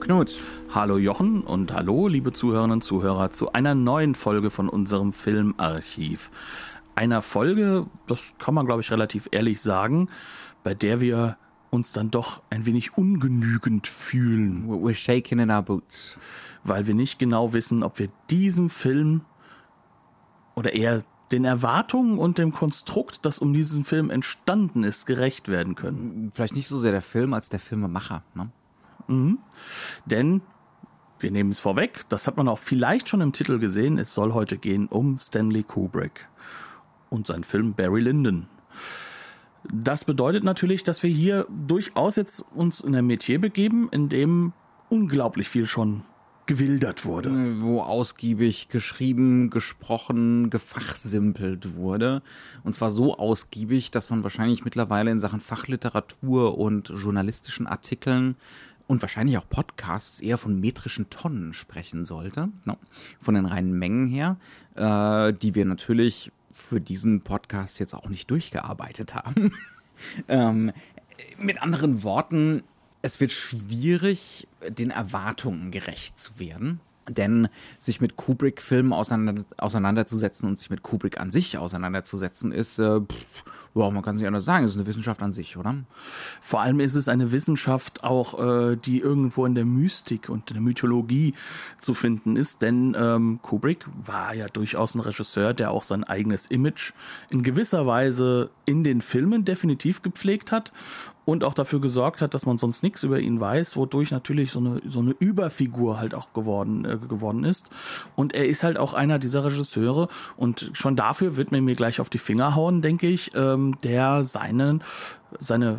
Knut. Hallo Jochen und hallo liebe Zuhörerinnen und Zuhörer zu einer neuen Folge von unserem Filmarchiv. Einer Folge, das kann man glaube ich relativ ehrlich sagen, bei der wir uns dann doch ein wenig ungenügend fühlen. We're shaking in our boots. Weil wir nicht genau wissen, ob wir diesem Film oder eher den Erwartungen und dem Konstrukt, das um diesen Film entstanden ist, gerecht werden können. Vielleicht nicht so sehr der Film als der Filmemacher. Ne? Mhm. Denn wir nehmen es vorweg, das hat man auch vielleicht schon im Titel gesehen, es soll heute gehen um Stanley Kubrick und seinen Film Barry Lyndon. Das bedeutet natürlich, dass wir hier durchaus jetzt uns in ein Metier begeben, in dem unglaublich viel schon gewildert wurde. Wo ausgiebig geschrieben, gesprochen, gefachsimpelt wurde. Und zwar so ausgiebig, dass man wahrscheinlich mittlerweile in Sachen Fachliteratur und journalistischen Artikeln und wahrscheinlich auch Podcasts eher von metrischen Tonnen sprechen sollte, no, von den reinen Mengen her, äh, die wir natürlich für diesen Podcast jetzt auch nicht durchgearbeitet haben. ähm, mit anderen Worten, es wird schwierig, den Erwartungen gerecht zu werden. Denn sich mit Kubrick-Filmen auseinander, auseinanderzusetzen und sich mit Kubrick an sich auseinanderzusetzen, ist äh, pff, ja, man kann sich anders sagen, es ist eine Wissenschaft an sich, oder? Vor allem ist es eine Wissenschaft auch, äh, die irgendwo in der Mystik und in der Mythologie zu finden ist, denn ähm, Kubrick war ja durchaus ein Regisseur, der auch sein eigenes Image in gewisser Weise in den Filmen definitiv gepflegt hat und auch dafür gesorgt hat, dass man sonst nichts über ihn weiß, wodurch natürlich so eine, so eine Überfigur halt auch geworden, äh, geworden ist. Und er ist halt auch einer dieser Regisseure und schon dafür wird man mir gleich auf die Finger hauen, denke ich, ähm, der seinen, seine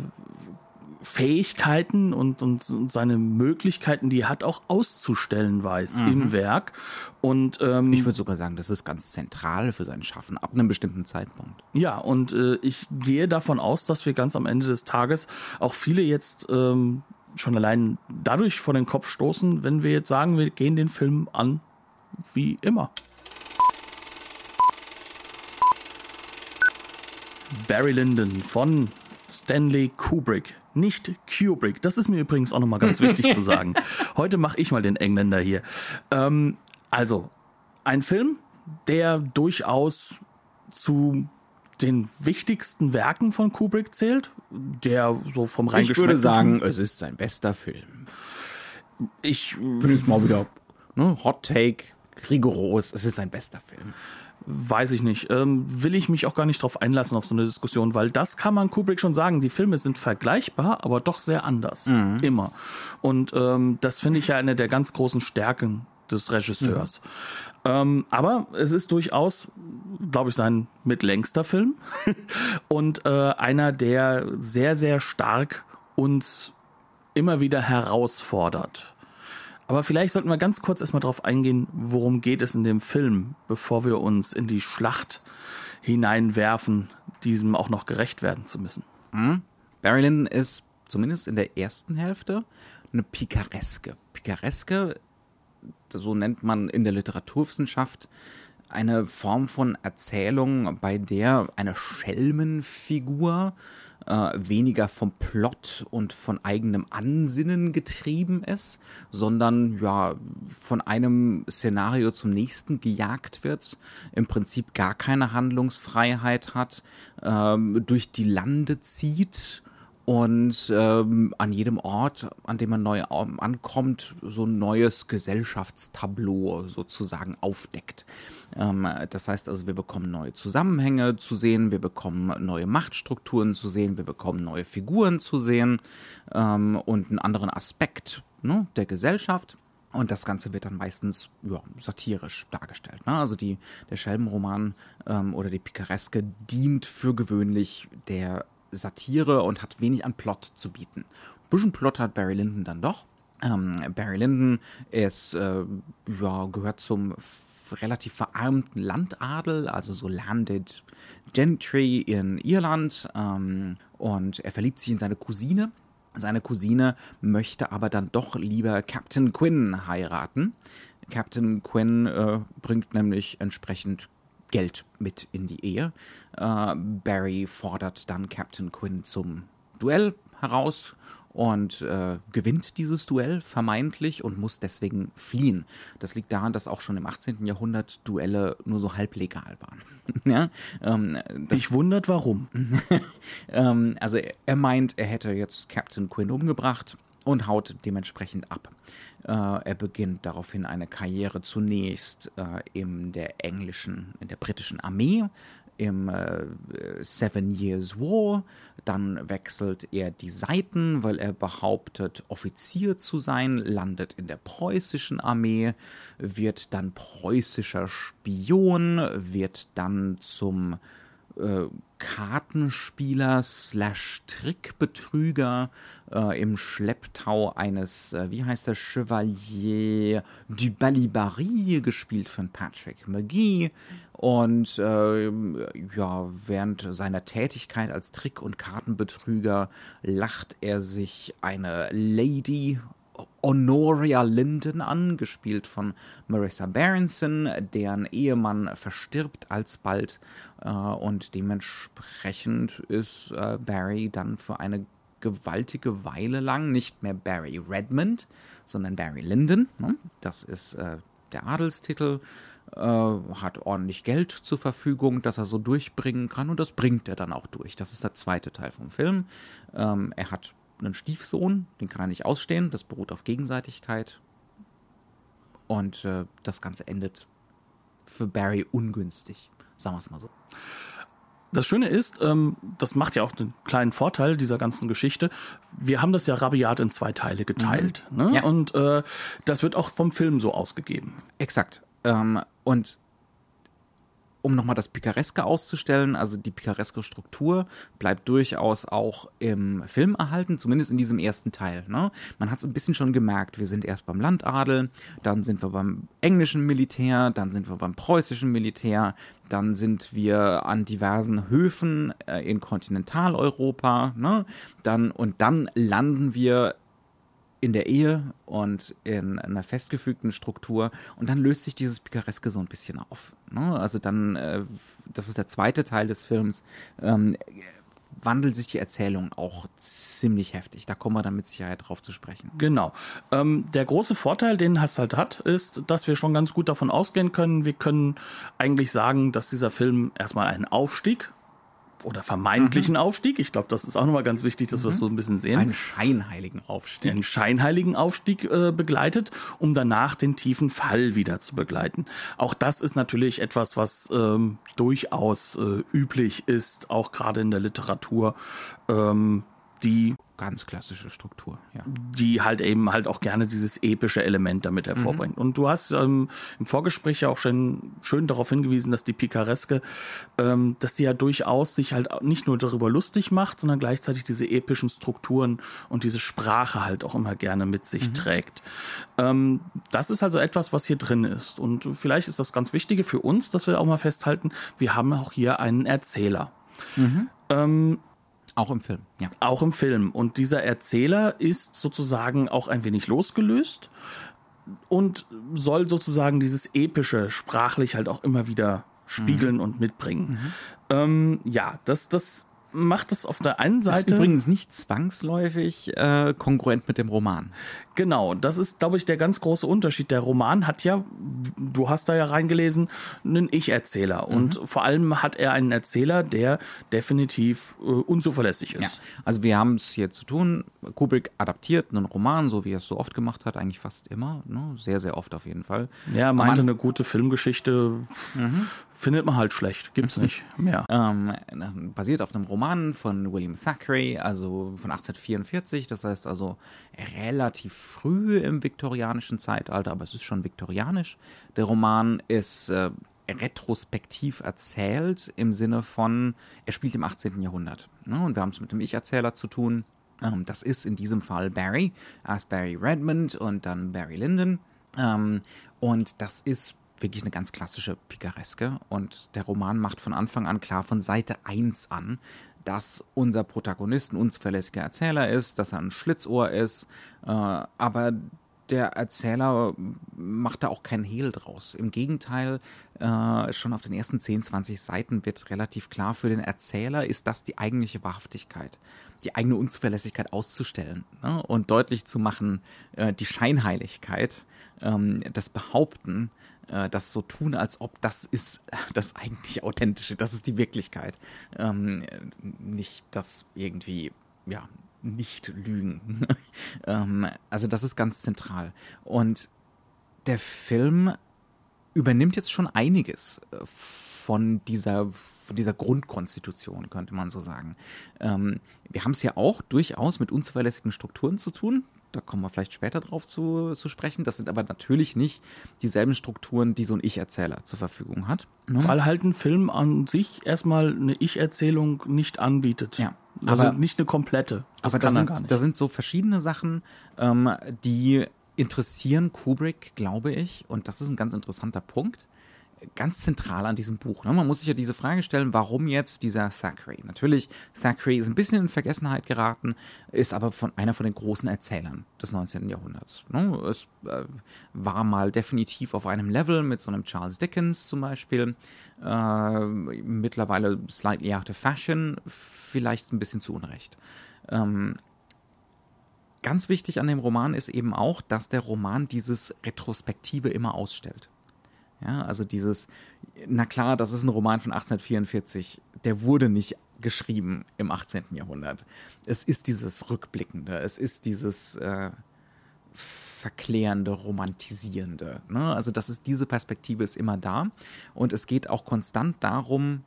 Fähigkeiten und, und, und, seine Möglichkeiten, die er hat, auch auszustellen weiß mhm. im Werk. Und ähm, ich würde sogar sagen, das ist ganz zentral für sein Schaffen ab einem bestimmten Zeitpunkt. Ja, und äh, ich gehe davon aus, dass wir ganz am Ende des Tages auch viele jetzt ähm, schon allein dadurch vor den Kopf stoßen, wenn wir jetzt sagen, wir gehen den Film an wie immer. Barry Lyndon von Stanley Kubrick nicht Kubrick. Das ist mir übrigens auch nochmal ganz wichtig zu sagen. Heute mache ich mal den Engländer hier. Ähm, also, ein Film, der durchaus zu den wichtigsten Werken von Kubrick zählt, der so vom rein Ich würde sagen, es ist sein bester Film. Ich bin jetzt mal wieder ne, Hot Take, rigoros, es ist sein bester Film. Weiß ich nicht. Ähm, will ich mich auch gar nicht drauf einlassen auf so eine Diskussion, weil das kann man Kubrick schon sagen. Die Filme sind vergleichbar, aber doch sehr anders. Mhm. Immer. Und ähm, das finde ich ja eine der ganz großen Stärken des Regisseurs. Mhm. Ähm, aber es ist durchaus, glaube ich, sein mitlängster Film und äh, einer, der sehr, sehr stark uns immer wieder herausfordert. Aber vielleicht sollten wir ganz kurz erstmal darauf eingehen, worum geht es in dem Film, bevor wir uns in die Schlacht hineinwerfen, diesem auch noch gerecht werden zu müssen. Mhm. Barry Lyndon ist zumindest in der ersten Hälfte eine Picareske. Picareske, so nennt man in der Literaturwissenschaft eine Form von Erzählung, bei der eine Schelmenfigur äh, weniger vom Plot und von eigenem Ansinnen getrieben ist, sondern ja von einem Szenario zum nächsten gejagt wird, im Prinzip gar keine Handlungsfreiheit hat, ähm, durch die Lande zieht und ähm, an jedem Ort, an dem man neu ankommt, so ein neues Gesellschaftstableau sozusagen aufdeckt. Ähm, das heißt also, wir bekommen neue Zusammenhänge zu sehen, wir bekommen neue Machtstrukturen zu sehen, wir bekommen neue Figuren zu sehen ähm, und einen anderen Aspekt ne, der Gesellschaft. Und das Ganze wird dann meistens ja, satirisch dargestellt. Ne? Also die, der Schelmenroman ähm, oder die Picareske dient für gewöhnlich der Satire und hat wenig an Plot zu bieten. Ein bisschen Plot hat Barry Lyndon dann doch. Ähm, Barry Lyndon ist, äh, ja, gehört zum relativ verarmten Landadel, also so Landed Gentry in Irland. Ähm, und er verliebt sich in seine Cousine. Seine Cousine möchte aber dann doch lieber Captain Quinn heiraten. Captain Quinn äh, bringt nämlich entsprechend Geld mit in die Ehe. Äh, Barry fordert dann Captain Quinn zum Duell heraus und äh, gewinnt dieses Duell vermeintlich und muss deswegen fliehen. Das liegt daran, dass auch schon im 18. Jahrhundert Duelle nur so halblegal waren. ja? ähm, ich wundert warum. ähm, also er meint, er hätte jetzt Captain Quinn umgebracht und haut dementsprechend ab. Äh, er beginnt daraufhin eine Karriere zunächst äh, in der englischen, in der britischen Armee, im äh, Seven Years War. Dann wechselt er die Seiten, weil er behauptet, Offizier zu sein, landet in der preußischen Armee, wird dann preußischer Spion, wird dann zum äh, Kartenspieler slash Trickbetrüger äh, im Schlepptau eines, äh, wie heißt der, Chevalier du Balibari, gespielt von Patrick McGee. Und äh, ja, während seiner Tätigkeit als Trick- und Kartenbetrüger lacht er sich eine Lady Honoria Linden an, gespielt von Marissa Berenson, deren Ehemann verstirbt alsbald äh, und dementsprechend ist äh, Barry dann für eine gewaltige Weile lang nicht mehr Barry Redmond, sondern Barry Linden. Ne? Das ist äh, der Adelstitel. Äh, hat ordentlich Geld zur Verfügung, das er so durchbringen kann und das bringt er dann auch durch. Das ist der zweite Teil vom Film. Ähm, er hat einen Stiefsohn, den kann er nicht ausstehen, das beruht auf Gegenseitigkeit. Und äh, das Ganze endet für Barry ungünstig, sagen wir es mal so. Das Schöne ist, ähm, das macht ja auch einen kleinen Vorteil dieser ganzen Geschichte. Wir haben das ja rabiat in zwei Teile geteilt. Mhm. Ne? Ja. Und äh, das wird auch vom Film so ausgegeben. Exakt. Ähm, und um nochmal das Picareske auszustellen, also die picareske Struktur bleibt durchaus auch im Film erhalten, zumindest in diesem ersten Teil. Ne? Man hat es ein bisschen schon gemerkt, wir sind erst beim Landadel, dann sind wir beim englischen Militär, dann sind wir beim preußischen Militär, dann sind wir an diversen Höfen äh, in Kontinentaleuropa, ne? dann, und dann landen wir in der Ehe und in einer festgefügten Struktur und dann löst sich dieses Picareske so ein bisschen auf. Ne? Also dann, äh, das ist der zweite Teil des Films, ähm, wandelt sich die Erzählung auch ziemlich heftig. Da kommen wir dann mit Sicherheit drauf zu sprechen. Genau. Ähm, der große Vorteil, den es halt hat, ist, dass wir schon ganz gut davon ausgehen können. Wir können eigentlich sagen, dass dieser Film erstmal einen Aufstieg oder vermeintlichen mhm. Aufstieg. Ich glaube, das ist auch nochmal ganz wichtig, dass mhm. wir das so ein bisschen sehen. Einen scheinheiligen Aufstieg. Einen scheinheiligen Aufstieg äh, begleitet, um danach den tiefen Fall wieder zu begleiten. Auch das ist natürlich etwas, was ähm, durchaus äh, üblich ist, auch gerade in der Literatur. Ähm, die ganz klassische Struktur, ja. Die halt eben halt auch gerne dieses epische Element damit hervorbringt. Mhm. Und du hast ähm, im Vorgespräch ja auch schon schön darauf hingewiesen, dass die Picareske, ähm, dass die ja durchaus sich halt nicht nur darüber lustig macht, sondern gleichzeitig diese epischen Strukturen und diese Sprache halt auch immer gerne mit sich mhm. trägt. Ähm, das ist also etwas, was hier drin ist. Und vielleicht ist das ganz Wichtige für uns, dass wir auch mal festhalten, wir haben auch hier einen Erzähler. Mhm. Ähm, auch im Film, ja. Auch im Film. Und dieser Erzähler ist sozusagen auch ein wenig losgelöst und soll sozusagen dieses Epische sprachlich halt auch immer wieder spiegeln mhm. und mitbringen. Mhm. Ähm, ja, das, das macht es auf der einen Seite. Ist übrigens nicht zwangsläufig äh, kongruent mit dem Roman. Genau, das ist, glaube ich, der ganz große Unterschied. Der Roman hat ja, du hast da ja reingelesen, einen Ich-Erzähler. Mhm. Und vor allem hat er einen Erzähler, der definitiv äh, unzuverlässig ist. Ja. Also wir haben es hier zu tun. Kubrick adaptiert einen Roman, so wie er es so oft gemacht hat, eigentlich fast immer. Ne? Sehr, sehr oft auf jeden Fall. Ja, er meinte, eine gute Filmgeschichte mhm. findet man halt schlecht. Gibt's nicht mehr. ähm, basiert auf einem Roman von William Thackeray, also von 1844. Das heißt also relativ früh im viktorianischen Zeitalter, aber es ist schon viktorianisch. Der Roman ist äh, retrospektiv erzählt im Sinne von, er spielt im 18. Jahrhundert. Ne? Und wir haben es mit dem Ich-Erzähler zu tun. Ähm, das ist in diesem Fall Barry, erst Barry Redmond und dann Barry Lyndon. Ähm, und das ist wirklich eine ganz klassische Picareske. Und der Roman macht von Anfang an klar, von Seite 1 an, dass unser Protagonist ein unzuverlässiger Erzähler ist, dass er ein Schlitzohr ist, äh, aber der Erzähler macht da auch keinen Hehl draus. Im Gegenteil, äh, schon auf den ersten 10, 20 Seiten wird relativ klar, für den Erzähler ist das die eigentliche Wahrhaftigkeit, die eigene Unzuverlässigkeit auszustellen ne? und deutlich zu machen, äh, die Scheinheiligkeit, ähm, das Behaupten, äh, das so tun, als ob das ist das eigentlich Authentische, das ist die Wirklichkeit. Ähm, nicht das irgendwie, ja, nicht lügen. ähm, also das ist ganz zentral. Und der Film übernimmt jetzt schon einiges äh, von dieser, von dieser Grundkonstitution, könnte man so sagen. Ähm, wir haben es ja auch durchaus mit unzuverlässigen Strukturen zu tun da kommen wir vielleicht später drauf zu, zu sprechen. Das sind aber natürlich nicht dieselben Strukturen, die so ein Ich-Erzähler zur Verfügung hat. Ne? Weil halt ein Film an sich erstmal eine Ich-Erzählung nicht anbietet. Ja. Also aber, nicht eine komplette. Das aber da sind, da sind so verschiedene Sachen, ähm, die interessieren Kubrick, glaube ich, und das ist ein ganz interessanter Punkt ganz zentral an diesem Buch. Ne? Man muss sich ja diese Frage stellen, warum jetzt dieser Thackeray? Natürlich, Thackeray ist ein bisschen in Vergessenheit geraten, ist aber von einer von den großen Erzählern des 19. Jahrhunderts. Ne? Es äh, war mal definitiv auf einem Level mit so einem Charles Dickens zum Beispiel. Äh, mittlerweile slightly out of fashion, vielleicht ein bisschen zu Unrecht. Ähm, ganz wichtig an dem Roman ist eben auch, dass der Roman dieses Retrospektive immer ausstellt. Ja, also dieses, na klar, das ist ein Roman von 1844, der wurde nicht geschrieben im 18. Jahrhundert. Es ist dieses Rückblickende, es ist dieses äh, verklärende, romantisierende. Ne? Also das ist diese Perspektive ist immer da und es geht auch konstant darum,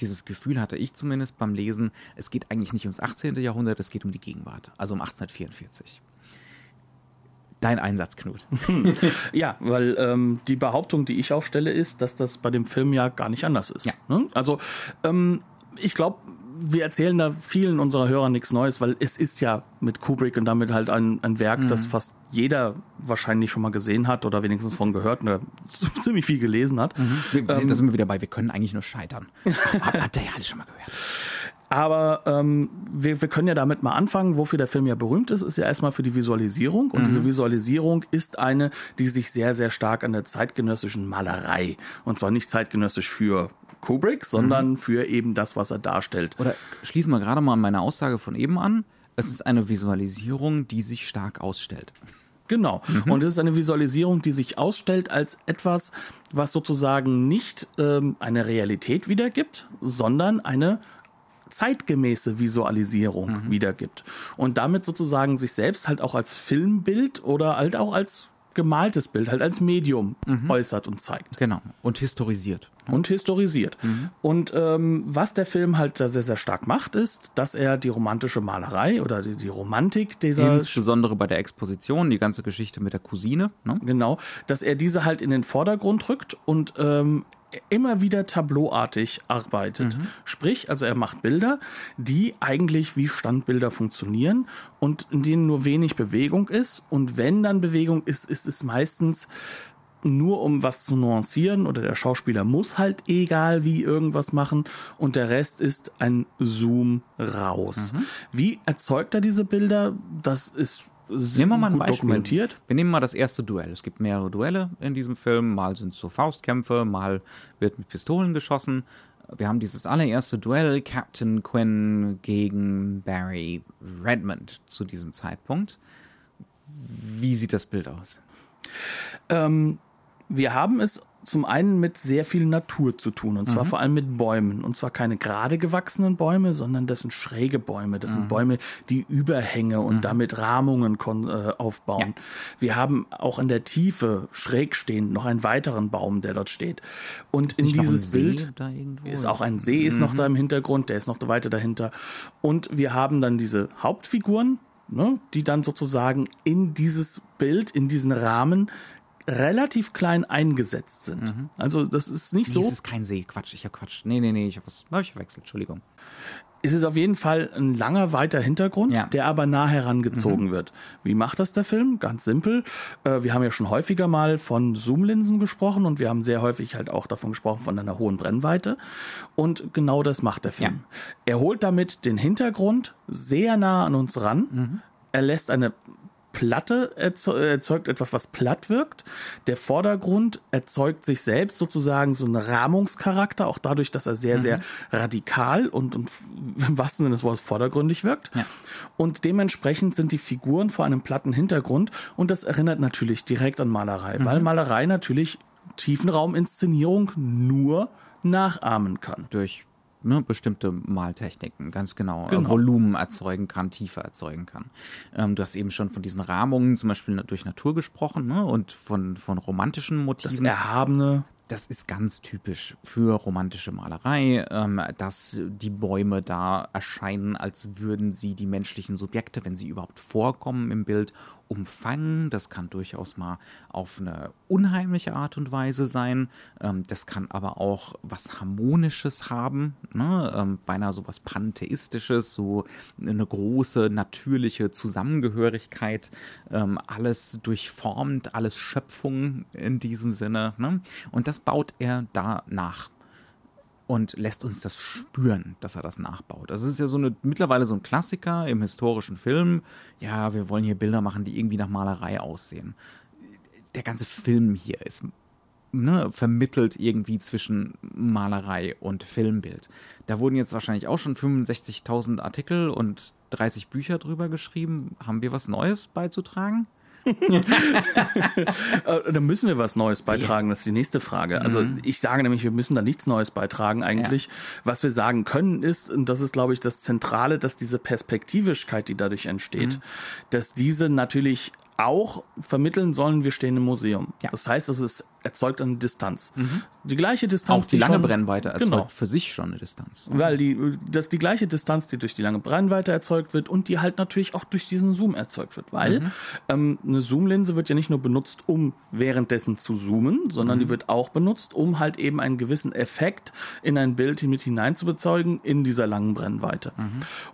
dieses Gefühl hatte ich zumindest beim Lesen, es geht eigentlich nicht ums 18. Jahrhundert, es geht um die Gegenwart, also um 1844 dein Einsatz, Knut. ja, weil ähm, die Behauptung, die ich aufstelle, ist, dass das bei dem Film ja gar nicht anders ist. Ja. Ne? Also ähm, ich glaube, wir erzählen da vielen unserer Hörer nichts Neues, weil es ist ja mit Kubrick und damit halt ein, ein Werk, mhm. das fast jeder wahrscheinlich schon mal gesehen hat oder wenigstens von gehört oder ziemlich viel gelesen hat. Mhm. Wir, ähm, da sind wir wieder bei, wir können eigentlich nur scheitern. Habt ihr ja alles schon mal gehört. Aber ähm, wir, wir können ja damit mal anfangen. Wofür der Film ja berühmt ist, ist ja erstmal für die Visualisierung. Und mhm. diese Visualisierung ist eine, die sich sehr, sehr stark an der zeitgenössischen Malerei, und zwar nicht zeitgenössisch für Kubrick, sondern mhm. für eben das, was er darstellt. Oder schließen wir gerade mal an meine Aussage von eben an. Es ist eine Visualisierung, die sich stark ausstellt. Genau. Mhm. Und es ist eine Visualisierung, die sich ausstellt als etwas, was sozusagen nicht ähm, eine Realität wiedergibt, sondern eine zeitgemäße Visualisierung mhm. wiedergibt. Und damit sozusagen sich selbst halt auch als Filmbild oder halt auch als gemaltes Bild, halt als Medium mhm. äußert und zeigt. Genau. Und historisiert. Und historisiert. Mhm. Und ähm, was der Film halt da sehr, sehr stark macht, ist, dass er die romantische Malerei oder die, die Romantik dieser. Insbesondere bei der Exposition, die ganze Geschichte mit der Cousine. Ne? Genau. Dass er diese halt in den Vordergrund rückt und ähm, immer wieder tableauartig arbeitet. Mhm. Sprich, also er macht Bilder, die eigentlich wie Standbilder funktionieren und in denen nur wenig Bewegung ist. Und wenn dann Bewegung ist, ist es meistens nur um was zu nuancieren oder der Schauspieler muss halt egal wie irgendwas machen und der Rest ist ein Zoom raus. Mhm. Wie erzeugt er diese Bilder? Das ist Nehmen wir mal ein Beispiel. dokumentiert. Wir nehmen mal das erste Duell. Es gibt mehrere Duelle in diesem Film. Mal sind es so Faustkämpfe, mal wird mit Pistolen geschossen. Wir haben dieses allererste Duell Captain Quinn gegen Barry Redmond zu diesem Zeitpunkt. Wie sieht das Bild aus? Ähm, wir haben es zum einen mit sehr viel Natur zu tun und zwar mhm. vor allem mit Bäumen und zwar keine gerade gewachsenen Bäume, sondern das sind schräge Bäume, das mhm. sind Bäume, die Überhänge und mhm. damit Rahmungen äh, aufbauen. Ja. Wir haben auch in der Tiefe schräg stehend noch einen weiteren Baum, der dort steht. Und in dieses Bild ist auch ein See ist noch mhm. da im Hintergrund, der ist noch weiter dahinter und wir haben dann diese Hauptfiguren, ne, die dann sozusagen in dieses Bild, in diesen Rahmen relativ klein eingesetzt sind. Mhm. Also das ist nicht nee, so. Es ist kein See, Quatsch, ich habe Quatsch. Nee, nee, nee, ich habe was hab ich verwechselt, Entschuldigung. es ist auf jeden Fall ein langer, weiter Hintergrund, Ja. der aber nah herangezogen wird. Wie macht das der Film? Ganz simpel. Äh, wir haben ja schon häufiger mal von Zoomlinsen gesprochen und wir haben sehr häufig halt auch davon gesprochen von einer hohen Brennweite. Und genau das macht der Film. Er holt damit den Hintergrund sehr nah an uns ran. Er lässt eine Platte erze- erzeugt etwas, was platt wirkt. Der Vordergrund erzeugt sich selbst sozusagen so einen Rahmungscharakter, auch dadurch, dass er sehr, sehr radikal und, und im wahrsten Sinne des Wortes vordergründig wirkt. Ja. Und dementsprechend sind die Figuren vor einem platten Hintergrund und das erinnert natürlich direkt an Malerei, weil Malerei natürlich Tiefenrauminszenierung nur nachahmen kann. durch ne, bestimmte Maltechniken, ganz genau, Genau. Äh, Volumen erzeugen kann, Tiefe erzeugen kann. Ähm, du hast eben schon von diesen Rahmungen zum Beispiel durch Natur gesprochen ne, und von, von romantischen Das Motiven. Erhabene, das ist ganz typisch für romantische Malerei, ähm, dass die Bäume da erscheinen, als würden sie die menschlichen Subjekte, wenn sie überhaupt vorkommen im Bild, umfangen. Das kann durchaus mal auf eine unheimliche Art und Weise sein. Ähm, das kann aber auch was Harmonisches haben, ne? ähm, beinahe so was Pantheistisches, so eine große natürliche Zusammengehörigkeit, ähm, alles durchformt, alles Schöpfung in diesem Sinne. Ne? Und das baut er da nach und lässt uns das spüren, dass er das nachbaut. Das ist ja so eine mittlerweile so ein Klassiker im historischen Film. Ja, wir wollen hier Bilder machen, die irgendwie nach Malerei aussehen. Der ganze Film hier ist ne, vermittelt irgendwie zwischen Malerei und Filmbild. Da wurden jetzt wahrscheinlich auch schon 65.000 Artikel und 30 Bücher drüber geschrieben. Haben wir was Neues beizutragen? Äh, da müssen wir was Neues beitragen, das ist die nächste Frage. Also ich sage nämlich, wir müssen da nichts Neues beitragen eigentlich. Was wir sagen können ist, und das ist glaube ich das Zentrale, dass diese Perspektivischkeit, die dadurch entsteht, dass diese natürlich auch vermitteln sollen, wir stehen im Museum. Ja. Das heißt, es ist, erzeugt eine Distanz. Die gleiche Distanz, Auch die lange schon- Brennweite erzeugt Genau. für sich schon eine Distanz. Weil die, das ist die gleiche Distanz, die durch die lange Brennweite erzeugt wird und die halt natürlich auch durch diesen Zoom erzeugt wird. Weil ähm, eine Zoomlinse wird ja nicht nur benutzt, um währenddessen zu zoomen, sondern die wird auch benutzt, um halt eben einen gewissen Effekt in ein Bild mit hineinzubezeugen in dieser langen Brennweite.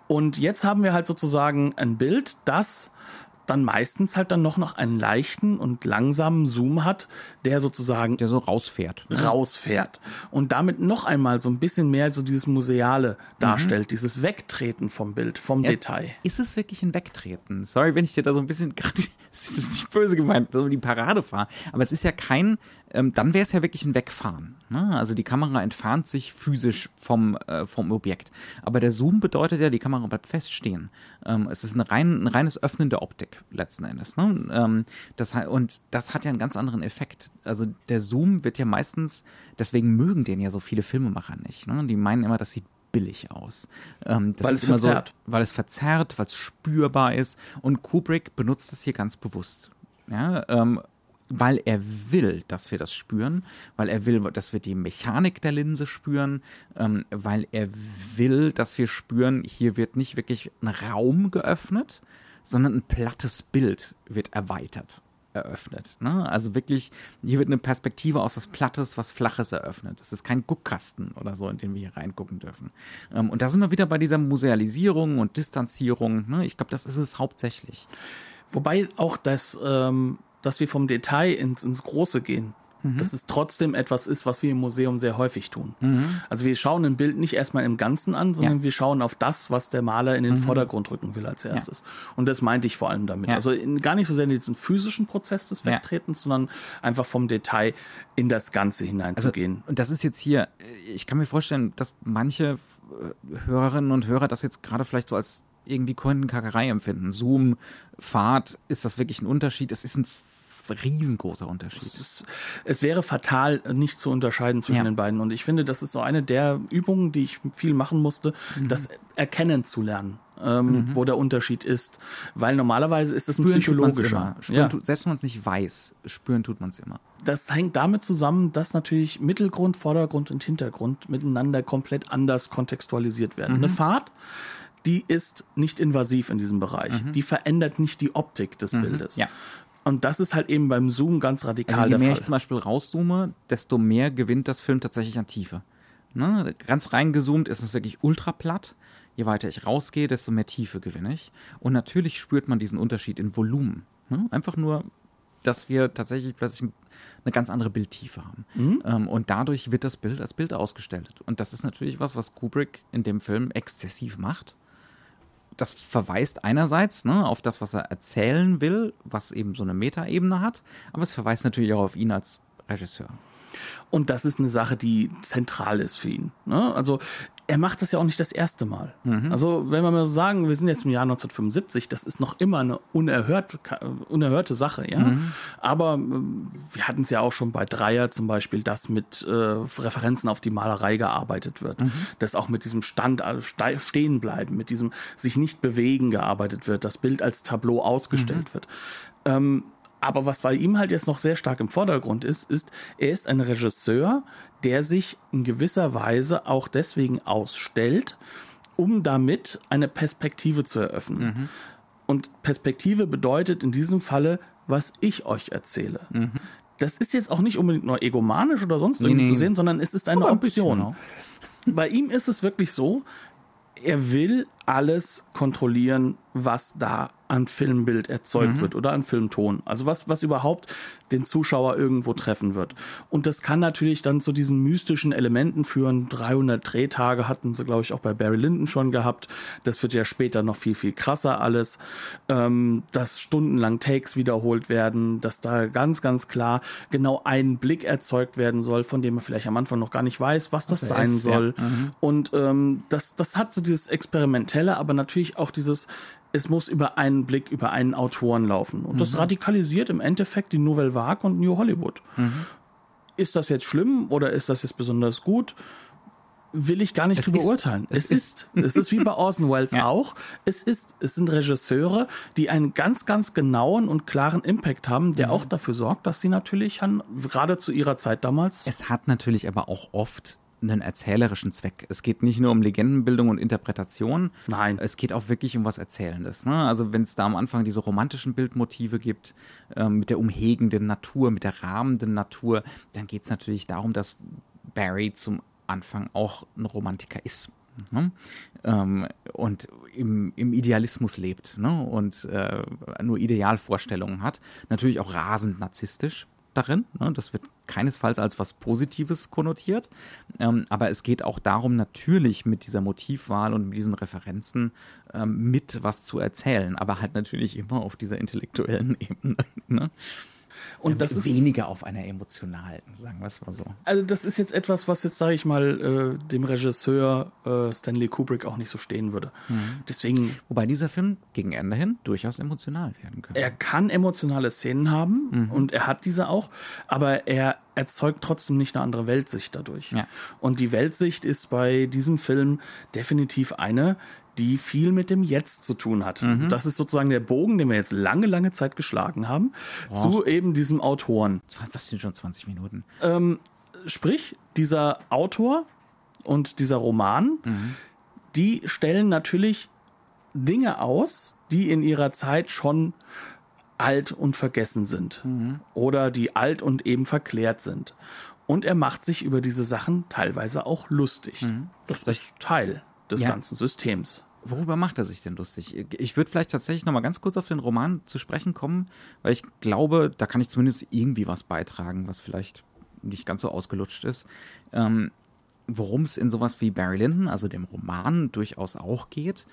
Und jetzt haben wir halt sozusagen ein Bild, das dann meistens halt dann noch noch einen leichten und langsamen Zoom hat, der sozusagen Der so rausfährt. rausfährt und damit noch einmal so ein bisschen mehr so dieses Museale darstellt, dieses Wegtreten vom Bild, vom Ja, Detail. Ist es wirklich ein Wegtreten? Sorry, wenn ich dir da so ein bisschen gerade, es ist nicht böse gemeint, so die Parade fahre. Aber es ist ja kein, ähm, dann wäre es ja wirklich ein Wegfahren. Ne? Also die Kamera entfernt sich physisch vom, äh, vom Objekt. Aber der Zoom bedeutet ja, die Kamera bleibt feststehen. Ähm, es ist eine rein, ein reines Öffnen der Optik letzten Endes. Ne? Ähm, das, und das hat ja einen ganz anderen Effekt. Also der Zoom wird ja meistens, deswegen mögen den ja so viele Filmemacher nicht. Ne? Die meinen immer, das sieht billig aus. Ähm, das Weil ist es immer verzerrt. so, weil es verzerrt, weil es spürbar ist. Und Kubrick benutzt das hier ganz bewusst. Ja, ähm, weil er will, dass wir das spüren, weil er will, dass wir die Mechanik der Linse spüren, ähm, weil er will, dass wir spüren, hier wird nicht wirklich ein Raum geöffnet, sondern ein plattes Bild wird erweitert eröffnet. Ne? Also wirklich, hier wird eine Perspektive aus was Plattes, was Flaches eröffnet. Das ist kein Guckkasten oder so, in den wir hier reingucken dürfen. Ähm, und da sind wir wieder bei dieser Musealisierung und Distanzierung. Ne? Ich glaube, das ist es hauptsächlich. Wobei auch das, ähm, dass wir vom Detail ins, ins Große gehen, dass es trotzdem etwas ist, was wir im Museum sehr häufig tun. Also wir schauen ein Bild nicht erstmal im Ganzen an, sondern Ja. wir schauen auf das, was der Maler in den Vordergrund rücken will als erstes. Und das meinte ich vor allem damit. Ja. Also in, gar nicht so sehr in diesen physischen Prozess des Ja. Wegtretens, sondern einfach vom Detail in das Ganze hineinzugehen. Und das ist jetzt hier, ich kann mir vorstellen, dass manche äh, Hörerinnen und Hörer das jetzt gerade vielleicht so als irgendwie Kundenkackerei empfinden. Zoom, Fahrt, ist das wirklich ein Unterschied? Es ist ein riesengroßer Unterschied. es, es wäre fatal, nicht zu unterscheiden zwischen Ja. den beiden. Und ich finde, das ist so eine der Übungen, die ich viel machen musste, Mhm. das Erkennen zu lernen, ähm, wo der Unterschied ist. Weil normalerweise ist es ein Spüren psychologischer. Ja. tut, selbst wenn man es nicht weiß, spüren tut man es immer. Das hängt damit zusammen, dass natürlich Mittelgrund, Vordergrund und Hintergrund miteinander komplett anders kontextualisiert werden. Mhm. Eine Fahrt, die ist nicht invasiv in diesem Bereich. Die verändert nicht die Optik des Bildes. Mhm. Ja. Und das ist halt eben beim Zoom ganz radikal Also je der mehr ich zum Beispiel rauszoome, desto mehr gewinnt das Film tatsächlich an Tiefe. Ne? Ganz reingezoomt ist es wirklich ultra platt. je weiter ich rausgehe, desto mehr Tiefe gewinne ich. Und natürlich spürt man diesen Unterschied in Volumen. Ne? Einfach nur, dass wir tatsächlich plötzlich eine ganz andere Bildtiefe haben. Mhm. Ähm, und dadurch wird das Bild als Bild ausgestellt. Und das ist natürlich was, was Kubrick in dem Film exzessiv macht. Das verweist einerseits ne, auf das, was er erzählen will, was eben so eine Metaebene hat, aber es verweist natürlich auch auf ihn als Regisseur. Und das ist eine Sache, die zentral ist für ihn. Ne? Also er macht das ja auch nicht das erste Mal. Mhm. Also wenn wir mal sagen, wir sind jetzt im Jahr 1975, das ist noch immer eine unerhört, unerhörte Sache, ja. Mhm. Aber äh, wir hatten es ja auch schon bei Dreier zum Beispiel, dass mit äh, Referenzen auf die Malerei gearbeitet wird, mhm. dass auch mit diesem Stand also stehen bleiben, mit diesem sich nicht bewegen gearbeitet wird, das Bild als Tableau ausgestellt mhm. wird. Ähm, aber was bei ihm halt jetzt noch sehr stark im Vordergrund ist, ist, er ist ein Regisseur, der sich in gewisser Weise auch deswegen ausstellt, um damit eine Perspektive zu eröffnen. Mhm. Und Perspektive bedeutet in diesem Falle, was ich euch erzähle. Mhm. Das ist jetzt auch nicht unbedingt nur egomanisch oder sonst irgendwie nee, zu sehen, sondern es ist eine Option. Genau. Bei ihm ist es wirklich so, er will alles kontrollieren, was da an Filmbild erzeugt mhm. wird oder an Filmton. Also was, was überhaupt den Zuschauer irgendwo treffen wird. Und das kann natürlich dann zu diesen mystischen Elementen führen. 300 Drehtage hatten sie, glaube ich, auch bei Barry Lyndon schon gehabt. Das wird ja später noch viel, viel krasser alles. Ähm, dass stundenlang Takes wiederholt werden, dass da ganz, ganz klar genau ein Blick erzeugt werden soll, von dem man vielleicht am Anfang noch gar nicht weiß, was das, das sein ist, soll. Ja. Mhm. Und ähm, das, das hat so dieses Experimentelle, aber natürlich auch dieses es muss über einen Blick, über einen Autoren laufen. Und mhm. das radikalisiert im Endeffekt die Nouvelle Vague und New Hollywood. Mhm. Ist das jetzt schlimm oder ist das jetzt besonders gut? Will ich gar nicht zu beurteilen. Es, es ist. ist. es ist wie bei Orson Welles ja. auch. Es ist, es sind Regisseure, die einen ganz, ganz genauen und klaren Impact haben, der mhm. auch dafür sorgt, dass sie natürlich an, gerade zu ihrer Zeit damals. Es hat natürlich aber auch oft einen erzählerischen Zweck. Es geht nicht nur um Legendenbildung und Interpretation. Nein. Es geht auch wirklich um was Erzählendes. Ne? Also wenn es da am Anfang diese romantischen Bildmotive gibt, ähm, mit der umhegenden Natur, mit der rahmenden Natur, dann geht es natürlich darum, dass Barry zum Anfang auch ein Romantiker ist. Ne? Ähm, und im, im, Idealismus lebt ne? und äh, nur Idealvorstellungen hat. Natürlich auch rasend narzisstisch darin. Ne? Das wird keinesfalls als was Positives konnotiert. Ähm, aber es geht auch darum, natürlich mit dieser Motivwahl und mit diesen Referenzen ähm, mit was zu erzählen, aber halt natürlich immer auf dieser intellektuellen Ebene. Ne? Und das ist weniger auf einer emotionalen, sagen wir es mal so. Also das ist jetzt etwas, was jetzt sage ich mal äh, dem Regisseur äh, Stanley Kubrick auch nicht so stehen würde. Mhm. Deswegen, wobei dieser Film gegen Ende hin durchaus emotional werden könnte. Er kann emotionale Szenen haben mhm. und er hat diese auch, aber er erzeugt trotzdem nicht eine andere Weltsicht dadurch. Ja. Und die Weltsicht ist bei diesem Film definitiv eine, die viel mit dem Jetzt zu tun hat. Mhm. Das ist sozusagen der Bogen, den wir jetzt lange, lange Zeit geschlagen haben, oh. zu eben diesem Autoren. Was sind schon 20 Minuten? Ähm, sprich, dieser Autor und dieser Roman, mhm. die stellen natürlich Dinge aus, die in ihrer Zeit schon alt und vergessen sind mhm. oder die alt und eben verklärt sind. Und er macht sich über diese Sachen teilweise auch lustig. Mhm. Das, das ist Teil des ja. ganzen Systems. Worüber macht er sich denn lustig? Ich würde vielleicht tatsächlich noch mal ganz kurz auf den Roman zu sprechen kommen, weil ich glaube, da kann ich zumindest irgendwie was beitragen, was vielleicht nicht ganz so ausgelutscht ist. Ähm, Worum es in sowas wie Barry Lyndon, also dem Roman, durchaus auch geht.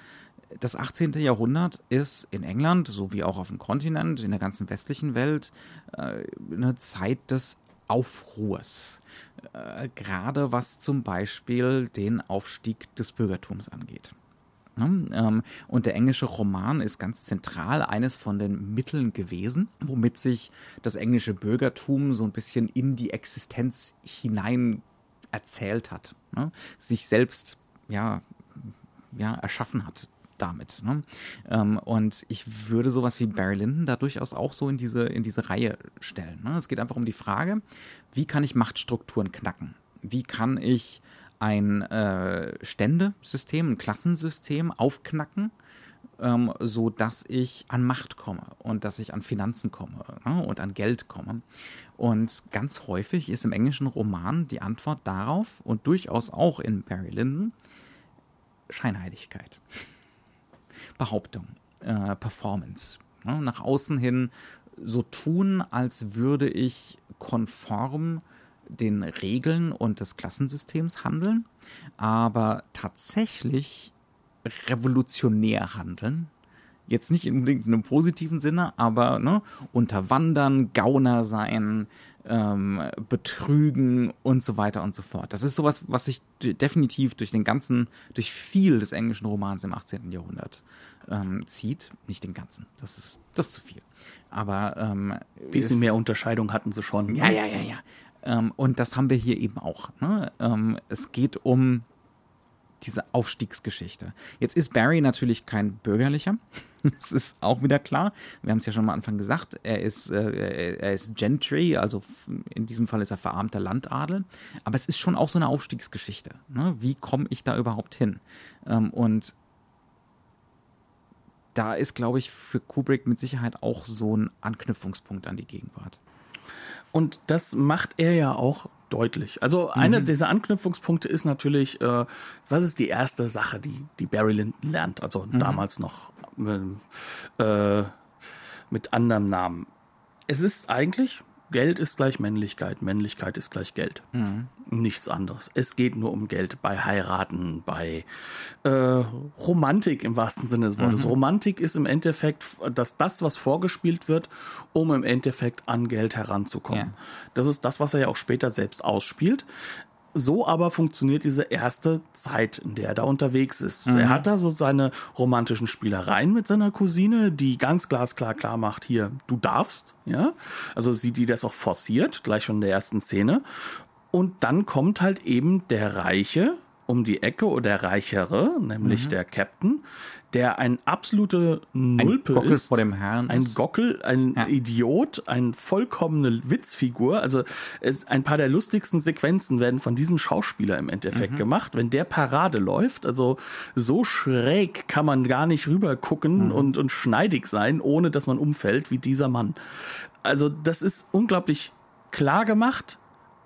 Das 18. Jahrhundert ist in England, so wie auch auf dem Kontinent, in der ganzen westlichen Welt, äh, eine Zeit des Aufruhrs. Äh, gerade was zum Beispiel den Aufstieg des Bürgertums angeht. Ne? Ähm, und der englische Roman ist ganz zentral eines von den Mitteln gewesen, womit sich das englische Bürgertum so ein bisschen in die Existenz hinein erzählt hat, ne? sich selbst ja, ja erschaffen hat damit. Ne? Ähm, und ich würde sowas wie Barry Lyndon da durchaus auch so in diese, in diese Reihe stellen. Ne? Es geht einfach um die Frage, wie kann ich Machtstrukturen knacken? Wie kann ich ein äh, Ständesystem, ein Klassensystem aufknacken, ähm, so dass ich an Macht komme und dass ich an Finanzen komme ne, und an Geld komme. Und ganz häufig ist im englischen Roman die Antwort darauf und durchaus auch in Barry Lyndon Scheinheiligkeit. Behauptung, äh, Performance. Ne? Nach außen hin so tun, als würde ich konform den Regeln und des Klassensystems handeln, aber tatsächlich revolutionär handeln. Jetzt nicht unbedingt in einem positiven Sinne, aber ne, unterwandern, Gauner sein, ähm, betrügen und so weiter und so fort. Das ist sowas, was sich definitiv durch den ganzen, durch viel des englischen Romans im 18. Jahrhundert ähm, zieht. Nicht den ganzen, das ist, das ist zu viel. Aber ähm, bisschen mehr Unterscheidung hatten sie schon. Ja, ja, ja, ja. Ähm, und das haben wir hier eben auch. Ne? Ähm, es geht um diese Aufstiegsgeschichte. Jetzt ist Barry natürlich kein bürgerlicher. Das ist auch wieder klar. Wir haben es ja schon am Anfang gesagt. Er ist, äh, er ist Gentry, also in diesem Fall ist er verarmter Landadel. Aber es ist schon auch so eine Aufstiegsgeschichte. Ne? Wie komme ich da überhaupt hin? Ähm, und da ist, glaube ich, für Kubrick mit Sicherheit auch so ein Anknüpfungspunkt an die Gegenwart. Und das macht er ja auch deutlich. Also einer mhm. dieser Anknüpfungspunkte ist natürlich, äh, was ist die erste Sache, die, die Barry Lyndon lernt? Also mhm. damals noch äh, mit anderem Namen. Es ist eigentlich Geld ist gleich Männlichkeit, Männlichkeit ist gleich Geld. Mhm. Nichts anderes. Es geht nur um Geld bei Heiraten, bei äh, Romantik im wahrsten Sinne des Wortes. Mhm. Romantik ist im Endeffekt dass das, was vorgespielt wird, um im Endeffekt an Geld heranzukommen. Ja. Das ist das, was er ja auch später selbst ausspielt. So aber funktioniert diese erste Zeit, in der er da unterwegs ist. Mhm. Er hat da so seine romantischen Spielereien mit seiner Cousine, die ganz glasklar klar macht, hier, du darfst, ja. Also sie, die das auch forciert, gleich schon in der ersten Szene. Und dann kommt halt eben der Reiche um die Ecke oder der Reichere, nämlich mhm. der Captain, der ein absolute Nulpe ein Gockel ist. vor dem Herrn. Ein. Gockel, ein ja. Idiot, eine vollkommene Witzfigur. Also es, ein paar der lustigsten Sequenzen werden von diesem Schauspieler im Endeffekt mhm. gemacht. Wenn der Parade läuft, also so schräg kann man gar nicht rüber gucken mhm. und, und schneidig sein, ohne dass man umfällt wie dieser Mann. Also das ist unglaublich klar gemacht.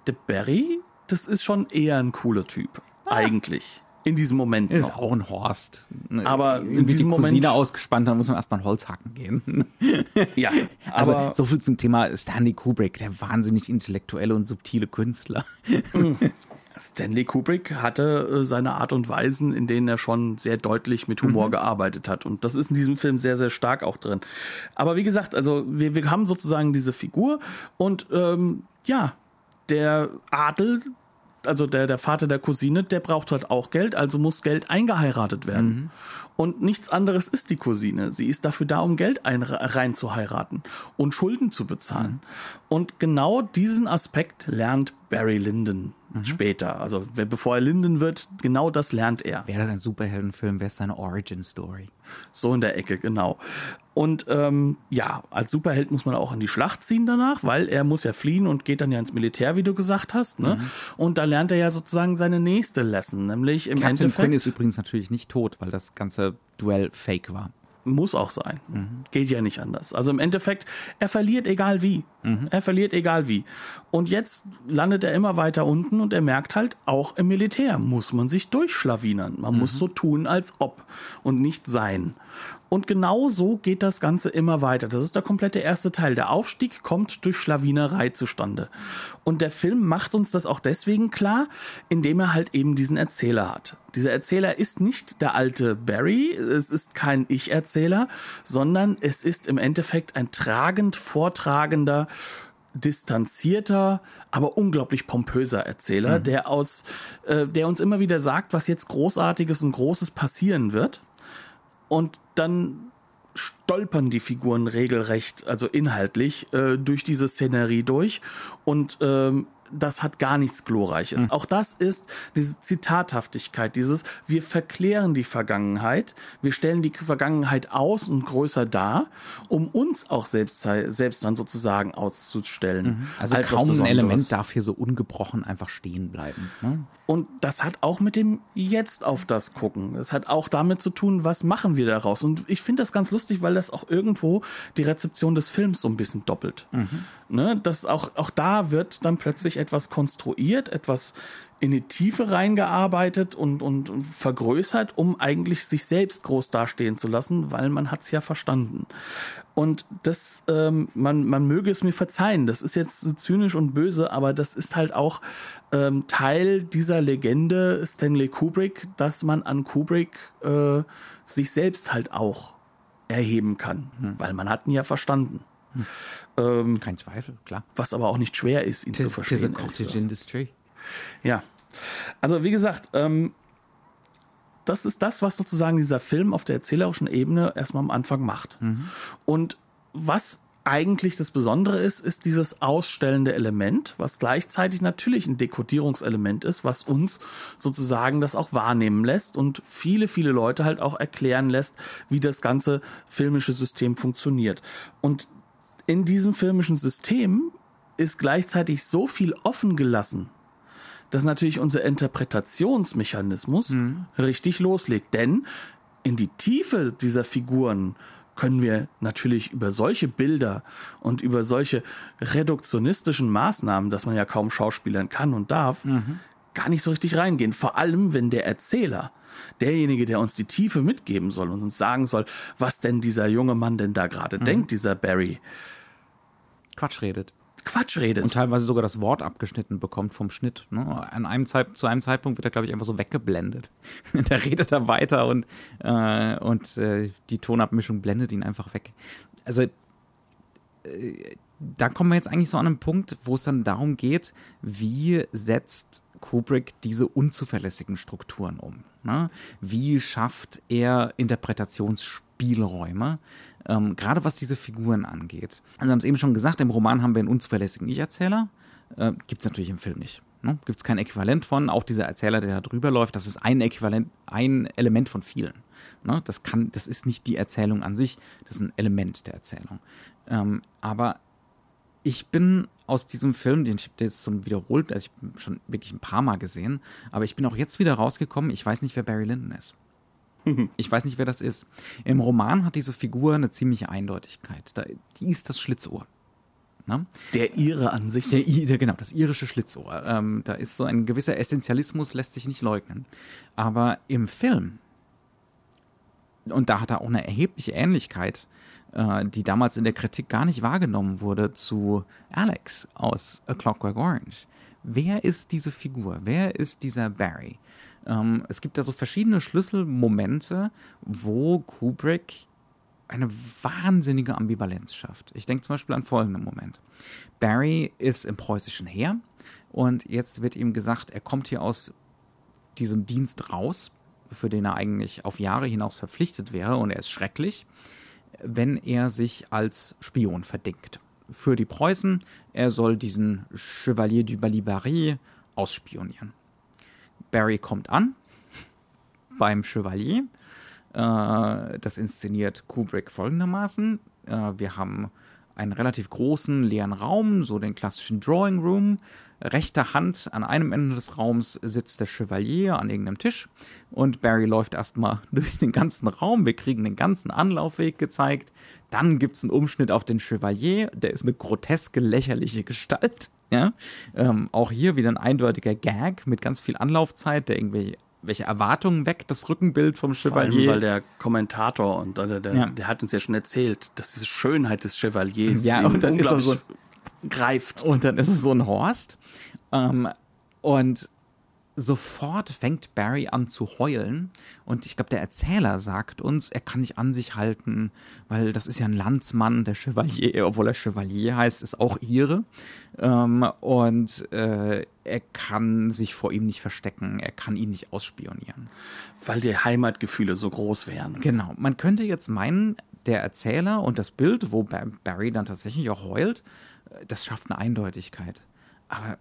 Der Barry, das ist schon eher ein cooler Typ. Ah. Eigentlich in diesem Moment. Ist noch. auch ein Horst. Aber in diesem die Moment. Cousine ausgespannt, dann muss man erstmal ein Holz hacken gehen. ja. Also so viel zum Thema Stanley Kubrick, der wahnsinnig intellektuelle und subtile Künstler. Stanley Kubrick hatte äh, seine Art und Weisen, in denen er schon sehr deutlich mit Humor mhm. gearbeitet hat. Und das ist in diesem Film sehr, sehr stark auch drin. Aber wie gesagt, also wir, wir haben sozusagen diese Figur und ähm, ja, der Adel also der, der Vater der Cousine, der braucht halt auch Geld, also muss Geld eingeheiratet werden. Mhm. Und nichts anderes ist die Cousine. Sie ist dafür da, um Geld ein, rein zu heiraten und Schulden zu bezahlen. Mhm. Und genau diesen Aspekt lernt Barry Lyndon mhm. später. Also bevor er Lyndon wird, genau das lernt er. Wäre das ein Superheldenfilm, wäre es seine Origin Story. So in der Ecke, genau. Und ähm, ja, als Superheld muss man auch in die Schlacht ziehen danach, weil er muss ja fliehen und geht dann ja ins Militär, wie du gesagt hast. Ne? Mhm. Und da lernt er ja sozusagen seine nächste Lesson, nämlich im Captain Endeffekt. Quinn ist übrigens natürlich nicht tot, weil das ganze Duell fake war. Muss auch sein. Mhm. Geht ja nicht anders. Also im Endeffekt, er verliert egal wie. Mhm. Er verliert egal wie. Und jetzt landet er immer weiter unten und er merkt halt, auch im Militär muss man sich durchschlawinern. Man mhm. muss so tun, als ob und nicht sein. Und genau so geht das Ganze immer weiter. Das ist der komplette erste Teil. Der Aufstieg kommt durch Schlawinerei zustande. Und der Film macht uns das auch deswegen klar, indem er halt eben diesen Erzähler hat. Dieser Erzähler ist nicht der alte Barry, es ist kein Ich-Erzähler, sondern es ist im Endeffekt ein tragend vortragender, distanzierter, aber unglaublich pompöser Erzähler, mhm. der aus, äh, der uns immer wieder sagt, was jetzt Großartiges und Großes passieren wird und dann stolpern die Figuren regelrecht, also inhaltlich, äh, durch diese Szenerie durch und ähm, das hat gar nichts Glorreiches. Mhm. Auch das ist diese Zitathaftigkeit, dieses wir verklären die Vergangenheit, wir stellen die Vergangenheit aus und größer dar, um uns auch selbst, selbst dann sozusagen auszustellen. Mhm. Also als kaum ein Element darf hier so ungebrochen einfach stehen bleiben. Ne? Und das hat auch mit dem Jetzt auf das gucken. Es hat auch damit zu tun, was machen wir daraus. Und ich finde das ganz lustig, weil das auch irgendwo die Rezeption des Films so ein bisschen doppelt. Mhm. Ne, das auch, auch da wird dann plötzlich etwas konstruiert, etwas in die Tiefe reingearbeitet und, und, vergrößert, um eigentlich sich selbst groß dastehen zu lassen, weil man hat es ja verstanden. Und das, ähm, man, man möge es mir verzeihen, das ist jetzt zynisch und böse, aber das ist halt auch ähm, Teil dieser Legende Stanley Kubrick, dass man an Kubrick äh, sich selbst halt auch erheben kann, hm. weil man hat ihn ja verstanden. Hm. Ähm, Kein Zweifel, klar. Was aber auch nicht schwer ist, ihn tis, zu verstehen. Tis a cottage industry. Ja. Also wie gesagt, ähm, das ist das, was sozusagen dieser Film auf der erzählerischen Ebene erstmal am Anfang macht. Mhm. Und was eigentlich das Besondere ist, ist dieses ausstellende Element, was gleichzeitig natürlich ein Dekodierungselement ist, was uns sozusagen das auch wahrnehmen lässt und viele, viele Leute halt auch erklären lässt, wie das ganze filmische System funktioniert. Und in diesem filmischen System ist gleichzeitig so viel offen gelassen, dass natürlich unser Interpretationsmechanismus mhm. richtig loslegt. Denn in die Tiefe dieser Figuren können wir natürlich über solche Bilder und über solche reduktionistischen Maßnahmen, dass man ja kaum schauspielern kann und darf, mhm. gar nicht so richtig reingehen. Vor allem, wenn der Erzähler, derjenige, der uns die Tiefe mitgeben soll und uns sagen soll, was denn dieser junge Mann denn da gerade mhm. denkt, dieser Barry, Quatsch redet. Quatsch redet. Und teilweise sogar das Wort abgeschnitten bekommt vom Schnitt. Ne? An einem Zeit, zu einem Zeitpunkt wird er, glaube ich, einfach so weggeblendet. da redet er weiter und, äh, und äh, die Tonabmischung blendet ihn einfach weg. Also äh, da kommen wir jetzt eigentlich so an einen Punkt, wo es dann darum geht, wie setzt Kubrick diese unzuverlässigen Strukturen um? Ne? Wie schafft er Interpretationsspielräume? Ähm, gerade was diese Figuren angeht. Also wir haben es eben schon gesagt, im Roman haben wir einen unzuverlässigen Ich-Erzähler. Äh, Gibt es natürlich im Film nicht. Ne? Gibt es kein Äquivalent von. Auch dieser Erzähler, der da drüber läuft, das ist ein Äquivalent, ein Element von vielen. Ne? Das, kann, das ist nicht die Erzählung an sich, das ist ein Element der Erzählung. Ähm, aber ich bin aus diesem Film, den ich jetzt zum wiederholt, also ich schon wirklich ein paar Mal gesehen, aber ich bin auch jetzt wieder rausgekommen, ich weiß nicht, wer Barry Lyndon ist. Ich weiß nicht, wer das ist. Im Roman hat diese Figur eine ziemliche Eindeutigkeit. Da, die ist das Schlitzohr. Na? Der ihre Ansicht. Der, der, genau, das irische Schlitzohr. Ähm, da ist so ein gewisser Essentialismus, lässt sich nicht leugnen. Aber im Film, und da hat er auch eine erhebliche Ähnlichkeit, äh, die damals in der Kritik gar nicht wahrgenommen wurde, zu Alex aus A Clockwork Orange. Wer ist diese Figur? Wer ist dieser Barry? Ähm, es gibt da so verschiedene Schlüsselmomente, wo Kubrick eine wahnsinnige Ambivalenz schafft. Ich denke zum Beispiel an folgenden Moment. Barry ist im preußischen Heer und jetzt wird ihm gesagt, er kommt hier aus diesem Dienst raus, für den er eigentlich auf Jahre hinaus verpflichtet wäre und er ist schrecklich, wenn er sich als Spion verdingt. Für die Preußen, er soll diesen Chevalier du Balibari ausspionieren. Barry kommt an beim Chevalier. Äh, das inszeniert Kubrick folgendermaßen. Äh, wir haben einen relativ großen leeren Raum, so den klassischen Drawing Room. Rechter Hand an einem Ende des Raums sitzt der Chevalier an irgendeinem Tisch und Barry läuft erstmal durch den ganzen Raum. Wir kriegen den ganzen Anlaufweg gezeigt. Dann gibt es einen Umschnitt auf den Chevalier, der ist eine groteske, lächerliche Gestalt. Ja? Ähm, auch hier wieder ein eindeutiger Gag mit ganz viel Anlaufzeit, der irgendwelche welche Erwartungen weckt, das Rückenbild vom Chevalier. Vor allem, weil der Kommentator und der, der, ja. der, hat uns ja schon erzählt, dass diese Schönheit des Chevaliers ja, und dann ist er so greift. Und dann ist es so ein Horst. Ähm, und sofort fängt Barry an zu heulen und ich glaube, der Erzähler sagt uns, er kann nicht an sich halten, weil das ist ja ein Landsmann, der Chevalier, obwohl er Chevalier heißt, ist auch ihre ähm, und äh, er kann sich vor ihm nicht verstecken, er kann ihn nicht ausspionieren. Weil die Heimatgefühle so groß wären. Genau, man könnte jetzt meinen, der Erzähler und das Bild, wo Barry dann tatsächlich auch heult, äh, das schafft eine Eindeutigkeit. Aber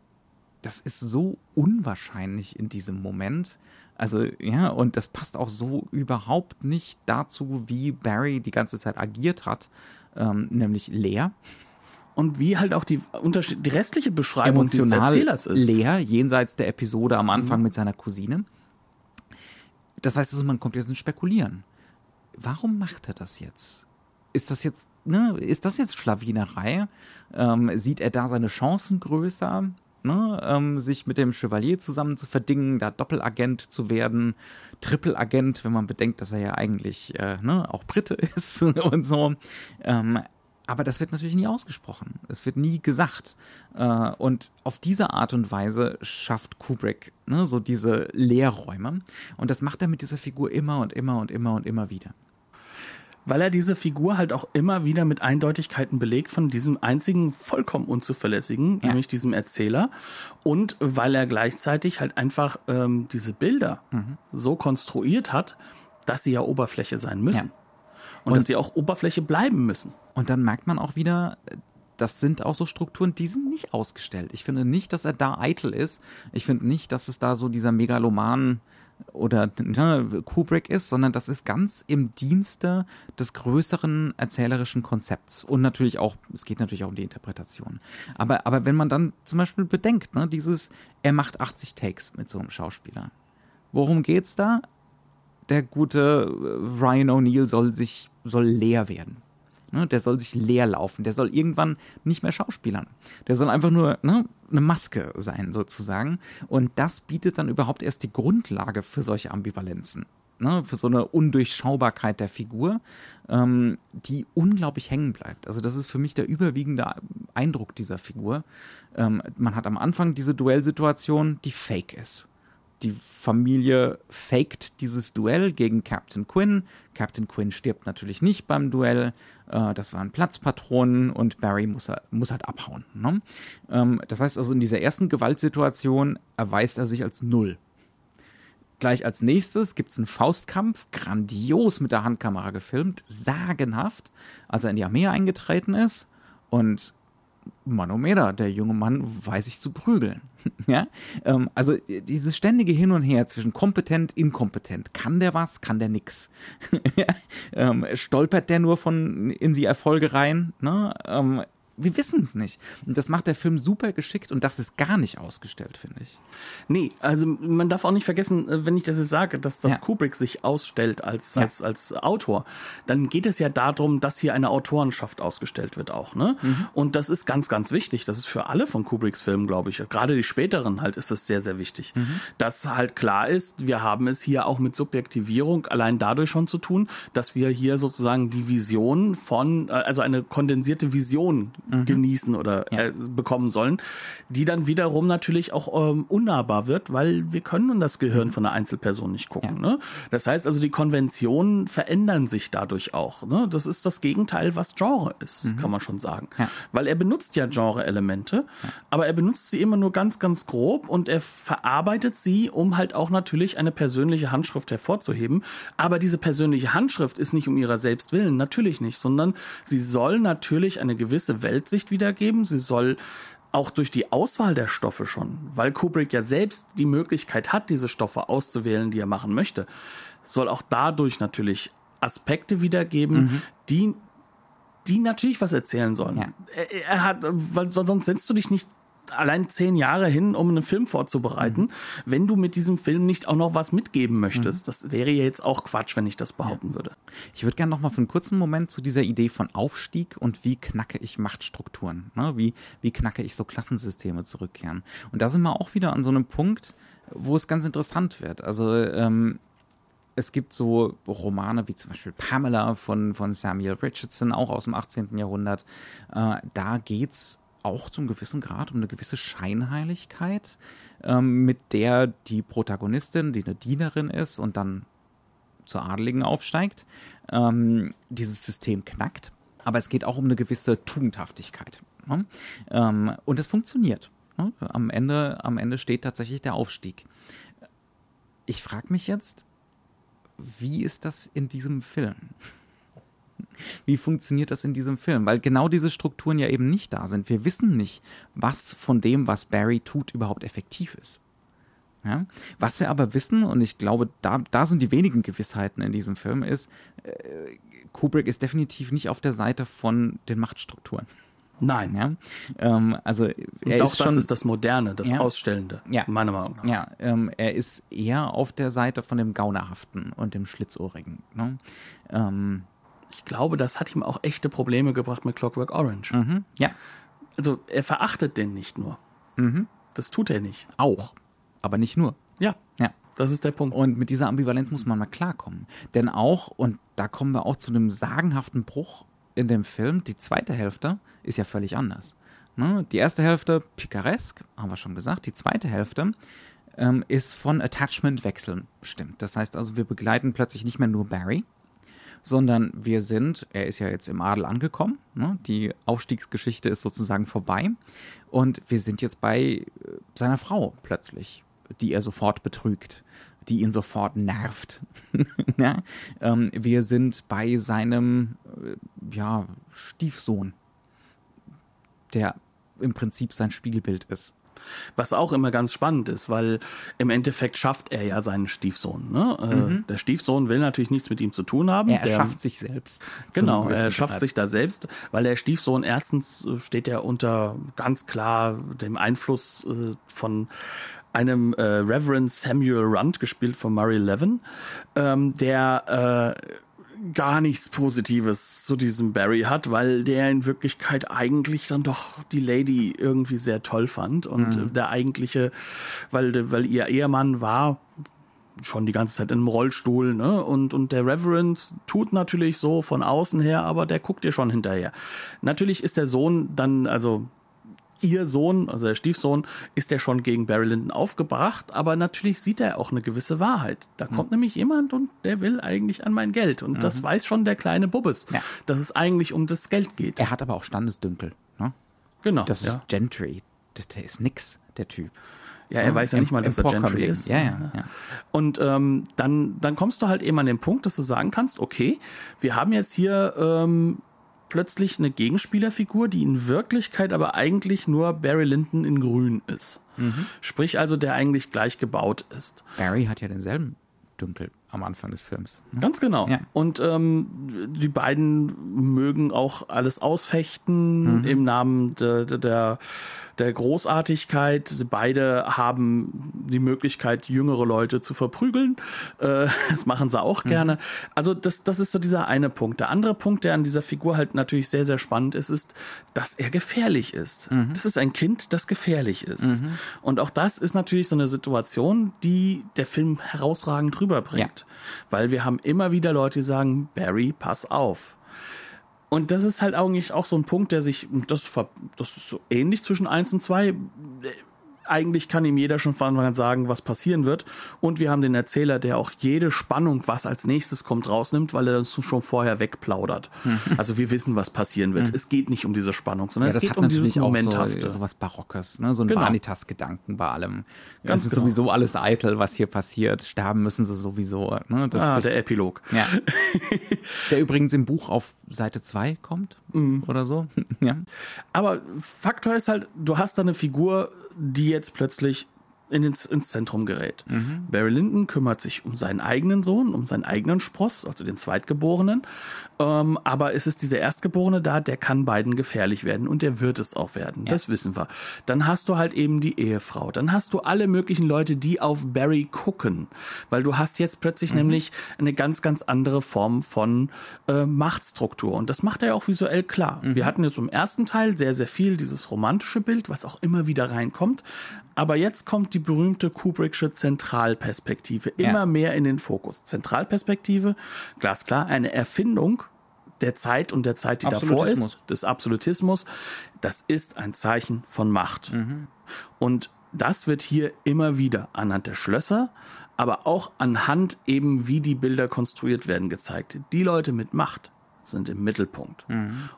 das ist so unwahrscheinlich in diesem Moment. Also, ja, und das passt auch so überhaupt nicht dazu, wie Barry die ganze Zeit agiert hat, ähm, nämlich leer. Und wie halt auch die, Unterschied die restliche Beschreibung Emotional des Erzählers ist. leer, jenseits der Episode am Anfang mhm. mit seiner Cousine. Das heißt, also, man kommt jetzt ins Spekulieren. Warum macht er das jetzt? Ist das jetzt, ne, ist das jetzt Schlawinerei? Ähm, sieht er da seine Chancen größer? Ne, ähm, sich mit dem Chevalier zusammen zu verdingen, da Doppelagent zu werden, Trippelagent, wenn man bedenkt, dass er ja eigentlich äh, ne, auch Brite ist und so. Ähm, aber das wird natürlich nie ausgesprochen. Es wird nie gesagt. Äh, und auf diese Art und Weise schafft Kubrick ne, so diese Leerräume. Und das macht er mit dieser Figur immer und immer und immer und immer wieder weil er diese Figur halt auch immer wieder mit Eindeutigkeiten belegt von diesem einzigen vollkommen unzuverlässigen, ja. nämlich diesem Erzähler. Und weil er gleichzeitig halt einfach ähm, diese Bilder mhm. so konstruiert hat, dass sie ja Oberfläche sein müssen. Ja. Und, und dass sie auch Oberfläche bleiben müssen. Und dann merkt man auch wieder, das sind auch so Strukturen, die sind nicht ausgestellt. Ich finde nicht, dass er da eitel ist. Ich finde nicht, dass es da so dieser megaloman oder ne, Kubrick ist, sondern das ist ganz im Dienste des größeren erzählerischen Konzepts. Und natürlich auch, es geht natürlich auch um die Interpretation. Aber, aber wenn man dann zum Beispiel bedenkt, ne, dieses, er macht 80 Takes mit so einem Schauspieler. Worum geht's da? Der gute Ryan O'Neill soll sich, soll leer werden. Ne, der soll sich leer laufen. Der soll irgendwann nicht mehr schauspielern. Der soll einfach nur ne, eine Maske sein, sozusagen. Und das bietet dann überhaupt erst die Grundlage für solche Ambivalenzen. Ne, für so eine Undurchschaubarkeit der Figur, ähm, die unglaublich hängen bleibt. Also das ist für mich der überwiegende Eindruck dieser Figur. Ähm, man hat am Anfang diese Duellsituation, die fake ist die Familie faked dieses Duell gegen Captain Quinn. Captain Quinn stirbt natürlich nicht beim Duell. Äh, das waren Platzpatronen und Barry muss, muss halt abhauen. Ne? Ähm, das heißt also, in dieser ersten Gewaltsituation erweist er sich als Null. Gleich als nächstes gibt es einen Faustkampf, grandios mit der Handkamera gefilmt, sagenhaft, als er in die Armee eingetreten ist. Und Manometer, der junge Mann weiß sich zu prügeln. ja? Ähm, also dieses ständige Hin und Her zwischen kompetent, inkompetent. Kann der was, kann der nix? ähm, stolpert der nur von in die Erfolge rein? Ne? Ähm, wir wissen es nicht. Und das macht der Film super geschickt und das ist gar nicht ausgestellt, finde ich. Nee, also man darf auch nicht vergessen, äh, wenn ich das jetzt sage, dass das ja. Kubrick sich ausstellt als, ja. als, als Autor, dann geht es ja darum, dass hier eine Autorenschaft ausgestellt wird auch. Ne? Mhm. Und das ist ganz, ganz wichtig. Das ist für alle von Kubricks Filmen, glaube ich. Gerade die späteren halt ist das sehr, sehr wichtig. Mhm. Dass halt klar ist, wir haben es hier auch mit Subjektivierung allein dadurch schon zu tun, dass wir hier sozusagen die Vision von, äh, also eine kondensierte Vision mhm. genießen oder ja. äh, bekommen sollen, die dann wiederum natürlich auch ähm, unnahbar wird, weil wir können das Gehirn von einer Einzelperson nicht gucken. Ja. Ne? Das heißt also, die Konventionen verändern sich dadurch auch. Ne? Das ist das Gegenteil, was Genre ist, mhm. kann man schon sagen. Ja. Weil er benutzt ja Genre-Elemente, aber er benutzt sie immer nur ganz, ganz grob und er verarbeitet sie, um halt auch natürlich eine persönliche Handschrift hervorzuheben. Aber diese persönliche Handschrift ist nicht um ihrer selbst willen, natürlich nicht, sondern sie soll natürlich eine gewisse Welt Weltsicht wiedergeben. Sie soll auch durch die Auswahl der Stoffe schon, weil Kubrick ja selbst die Möglichkeit hat, diese Stoffe auszuwählen, die er machen möchte, soll auch dadurch natürlich Aspekte wiedergeben, mhm. die die natürlich was erzählen sollen. Ja. Er, er, hat, weil sonst setzt du dich nicht allein zehn Jahre hin, um einen Film vorzubereiten, mhm. wenn du mit diesem Film nicht auch noch was mitgeben möchtest. Mhm. Das wäre jetzt auch Quatsch, wenn ich das behaupten ja. würde. Ich würde gerne noch mal für einen kurzen Moment zu dieser Idee von Aufstieg und wie knacke ich Machtstrukturen, ne? wie, wie knacke ich so Klassensysteme zurückkehren. Und da sind wir auch wieder an so einem Punkt, wo es ganz interessant wird. Also ähm, es gibt so Romane wie zum Beispiel Pamela von, von Samuel Richardson, auch aus dem 18. Jahrhundert. Äh, da es auch zum gewissen Grad um eine gewisse Scheinheiligkeit, ähm, mit der die Protagonistin, die eine Dienerin ist und dann zur Adeligen aufsteigt, ähm, dieses System knackt. Aber es geht auch um eine gewisse Tugendhaftigkeit. Ne? Ähm, und es funktioniert. Ne? Am, Ende, am Ende steht tatsächlich der Aufstieg. Ich frage mich jetzt, wie ist das in diesem Film? Wie funktioniert das in diesem Film? Weil genau diese Strukturen ja eben nicht da sind. Wir wissen nicht, was von dem, was Barry tut, überhaupt effektiv ist. Ja? Was wir aber wissen, und ich glaube, da, da sind die wenigen Gewissheiten in diesem Film, ist, äh, Kubrick ist definitiv nicht auf der Seite von den Machtstrukturen. Nein. Ja? Ähm, also er ist schon, das ist das Moderne, das ja, Ausstellende, ja, meiner Meinung nach. Ja, ähm, er ist eher auf der Seite von dem Gaunerhaften und dem Schlitzohrigen. Ne? Ähm, ich glaube, das hat ihm auch echte Probleme gebracht mit Clockwork Orange. Mhm, ja. Also er verachtet den nicht nur. Mhm. das tut er nicht. Auch, aber nicht nur. Ja, Ja. das ist der Punkt. Und mit dieser Ambivalenz muss man mal klarkommen. Denn auch, und da kommen wir auch zu einem sagenhaften Bruch in dem Film, die zweite Hälfte ist ja völlig anders. Ne? Die erste Hälfte picaresk, haben wir schon gesagt. Die zweite Hälfte ähm, ist von Attachment-Wechseln bestimmt. Das heißt also, wir begleiten plötzlich nicht mehr nur Barry, sondern wir sind, er ist ja jetzt im Adel angekommen, ne? die Aufstiegsgeschichte ist sozusagen vorbei und wir sind jetzt bei äh, seiner Frau plötzlich, die er sofort betrügt, die ihn sofort nervt. ja? ähm, wir sind bei seinem äh, ja, Stiefsohn, der im Prinzip sein Spiegelbild ist. Was auch immer ganz spannend ist, weil im Endeffekt schafft er ja seinen Stiefsohn. Ne? Äh, Der Stiefsohn will natürlich nichts mit ihm zu tun haben. Er der, erschafft sich selbst. Genau, er schafft Grad. sich da selbst, weil der Stiefsohn erstens äh, steht er unter ganz klar dem Einfluss äh, von einem äh, Reverend Samuel Runt, gespielt von Murray Levin, ähm, der äh, gar nichts Positives zu diesem Barry hat, weil der in Wirklichkeit eigentlich dann doch die Lady irgendwie sehr toll fand und äh, der eigentliche, weil, weil ihr Ehemann war schon die ganze Zeit in einem Rollstuhl, ne? Und, und der Reverend tut natürlich so von außen her, aber der guckt ihr schon hinterher. Natürlich ist der Sohn dann, also ihr Sohn, also der Stiefsohn, ist der schon gegen Barry Lyndon aufgebracht, aber natürlich sieht er auch eine gewisse Wahrheit. Da kommt nämlich jemand und der will eigentlich an mein Geld. Und das weiß schon der kleine Bubbes, Ja. dass es eigentlich um das Geld geht. Er hat aber auch Standesdünkel. Ne? genau. Das ja. ist Gentry. Der, der ist nix, der Typ. ja, er weiß ja nicht mal, dass er Gentry ist. Ja, ja, ja. Und ähm, dann, dann kommst du halt eben an den Punkt, dass du sagen kannst, okay, wir haben jetzt hier ähm, plötzlich eine Gegenspielerfigur, die in Wirklichkeit aber eigentlich nur Barry Lyndon in Grün ist. Sprich also, der eigentlich gleich gebaut ist. Barry hat ja denselben Dünkel am Anfang des Films. ne? Ganz genau. Ja. Und ähm, die beiden mögen auch alles ausfechten im Namen de, de, der, der Großartigkeit. Sie beide haben die Möglichkeit, jüngere Leute zu verprügeln. Äh, das machen sie auch gerne. Also das, das ist so dieser eine Punkt. Der andere Punkt, der an dieser Figur halt natürlich sehr, sehr spannend ist, ist, dass er gefährlich ist. Das ist ein Kind, das gefährlich ist. Und auch das ist natürlich so eine Situation, die der Film herausragend rüberbringt. Weil wir haben immer wieder Leute, die sagen, Barry, pass auf. Und das ist halt eigentlich auch so ein Punkt, der sich, das, das ist so ähnlich zwischen eins und zwei. Eigentlich kann ihm jeder schon von Anfang an sagen, was passieren wird. Und wir haben den Erzähler, der auch jede Spannung, was als nächstes kommt, rausnimmt, weil er das schon vorher wegplaudert. Also wir wissen, was passieren wird. Es geht nicht um diese Spannung, sondern Ja, es das geht hat um dieses Momenthafte. so, so was Barockes, ne? so ein Genau. Vanitas-Gedanken bei allem. Ganz es ist genau. sowieso alles eitel, was hier passiert. Sterben müssen sie sowieso. Ne? Das ah, durch- der Epilog. ja. der übrigens im Buch auf Seite 2 kommt Mhm. oder so. ja. Aber Faktor ist halt, du hast da eine Figur, die jetzt plötzlich in ins, ins Zentrum gerät. Barry Lyndon kümmert sich um seinen eigenen Sohn, um seinen eigenen Spross, also den Zweitgeborenen. Ähm, aber es ist dieser Erstgeborene da, der kann beiden gefährlich werden und der wird es auch werden. Das wissen wir. Dann hast du halt eben die Ehefrau. Dann hast du alle möglichen Leute, die auf Barry gucken. Weil du hast jetzt plötzlich nämlich eine ganz, ganz andere Form von äh, Machtstruktur. Und das macht er ja auch visuell klar. Wir hatten jetzt im ersten Teil sehr, sehr viel dieses romantische Bild, was auch immer wieder reinkommt. Aber jetzt kommt die berühmte Kubricksche Zentralperspektive immer Ja. mehr in den Fokus. Zentralperspektive, glasklar, eine Erfindung der Zeit und der Zeit, die davor ist, des Absolutismus. Das ist ein Zeichen von Macht. Und das wird hier immer wieder anhand der Schlösser, aber auch anhand eben, wie die Bilder konstruiert werden, gezeigt. Die Leute mit Macht sind im Mittelpunkt.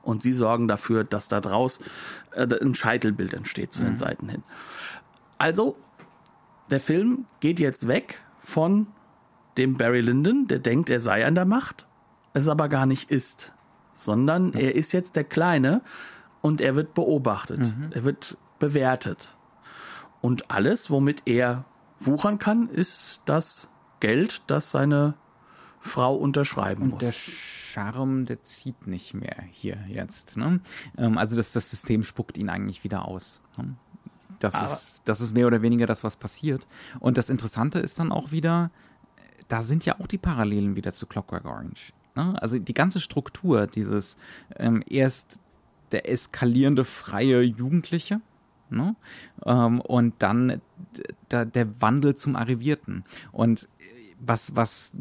Und sie sorgen dafür, dass da draus äh, ein Scheitelbild entsteht zu den Seiten hin. Also, der Film geht jetzt weg von dem Barry Lyndon, der denkt, er sei an der Macht, es aber gar nicht ist, sondern er ist jetzt der Kleine und er wird beobachtet, er wird bewertet. Und alles, womit er wuchern kann, ist das Geld, das seine Frau unterschreiben Der muss. Charme, der zieht nicht mehr hier jetzt. Ne? Ähm, also das, das System spuckt ihn eigentlich wieder aus. Ne? Das, Aber- ist, das ist mehr oder weniger das, was passiert. Und das Interessante ist dann auch wieder, da sind ja auch die Parallelen wieder zu Clockwork Orange. Ne? Also die ganze Struktur, dieses ähm, erst der eskalierende freie Jugendliche, Ne? Ähm, und dann der, der Wandel zum Arrivierten. Und was, was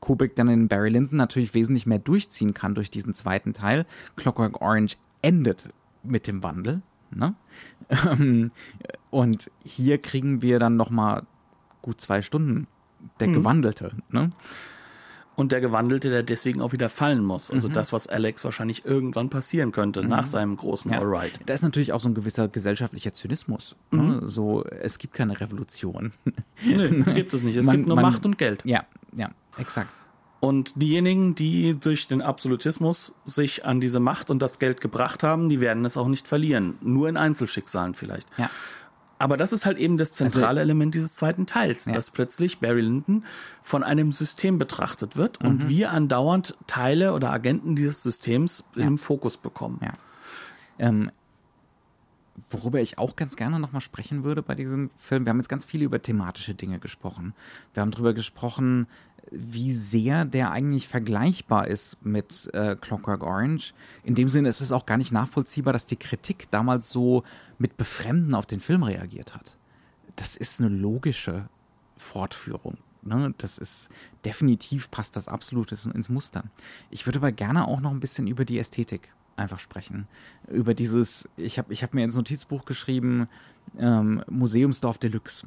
Kubrick dann in Barry Lyndon natürlich wesentlich mehr durchziehen kann durch diesen zweiten Teil. Clockwork Orange endet mit dem Wandel. Ne? Ähm, und hier kriegen wir dann noch mal gut zwei Stunden der mhm. Gewandelte. Ne? Und der Gewandelte, der deswegen auch wieder fallen muss. Also mhm. das, was Alex wahrscheinlich irgendwann passieren könnte mhm. nach seinem großen ja. Alright. Da ist natürlich auch so ein gewisser gesellschaftlicher Zynismus. Ne? Mhm. So, es gibt keine Revolution. Nee, gibt es nicht. Es man, gibt nur man, Macht und Geld. Ja, ja, exakt. Und diejenigen, die durch den Absolutismus sich an diese Macht und das Geld gebracht haben, die werden es auch nicht verlieren. Nur in Einzelschicksalen vielleicht. Ja. Aber das ist halt eben das zentrale also, Element dieses zweiten Teils, ja. dass plötzlich Barry Lyndon von einem System betrachtet wird mhm. und wir andauernd Teile oder Agenten dieses Systems ja. im Fokus bekommen. Ja. Ähm, worüber ich auch ganz gerne nochmal sprechen würde bei diesem Film, wir haben jetzt ganz viel über thematische Dinge gesprochen. Wir haben darüber gesprochen, wie sehr der eigentlich vergleichbar ist mit äh, Clockwork Orange. In dem Sinne ist es auch gar nicht nachvollziehbar, dass die Kritik damals so mit Befremden auf den Film reagiert hat. Das ist eine logische Fortführung. Ne? Das ist definitiv passt das absolut ins Muster. Ich würde aber gerne auch noch ein bisschen über die Ästhetik einfach sprechen. Über dieses, ich habe ich hab mir ins Notizbuch geschrieben, ähm, Museumsdorf Deluxe.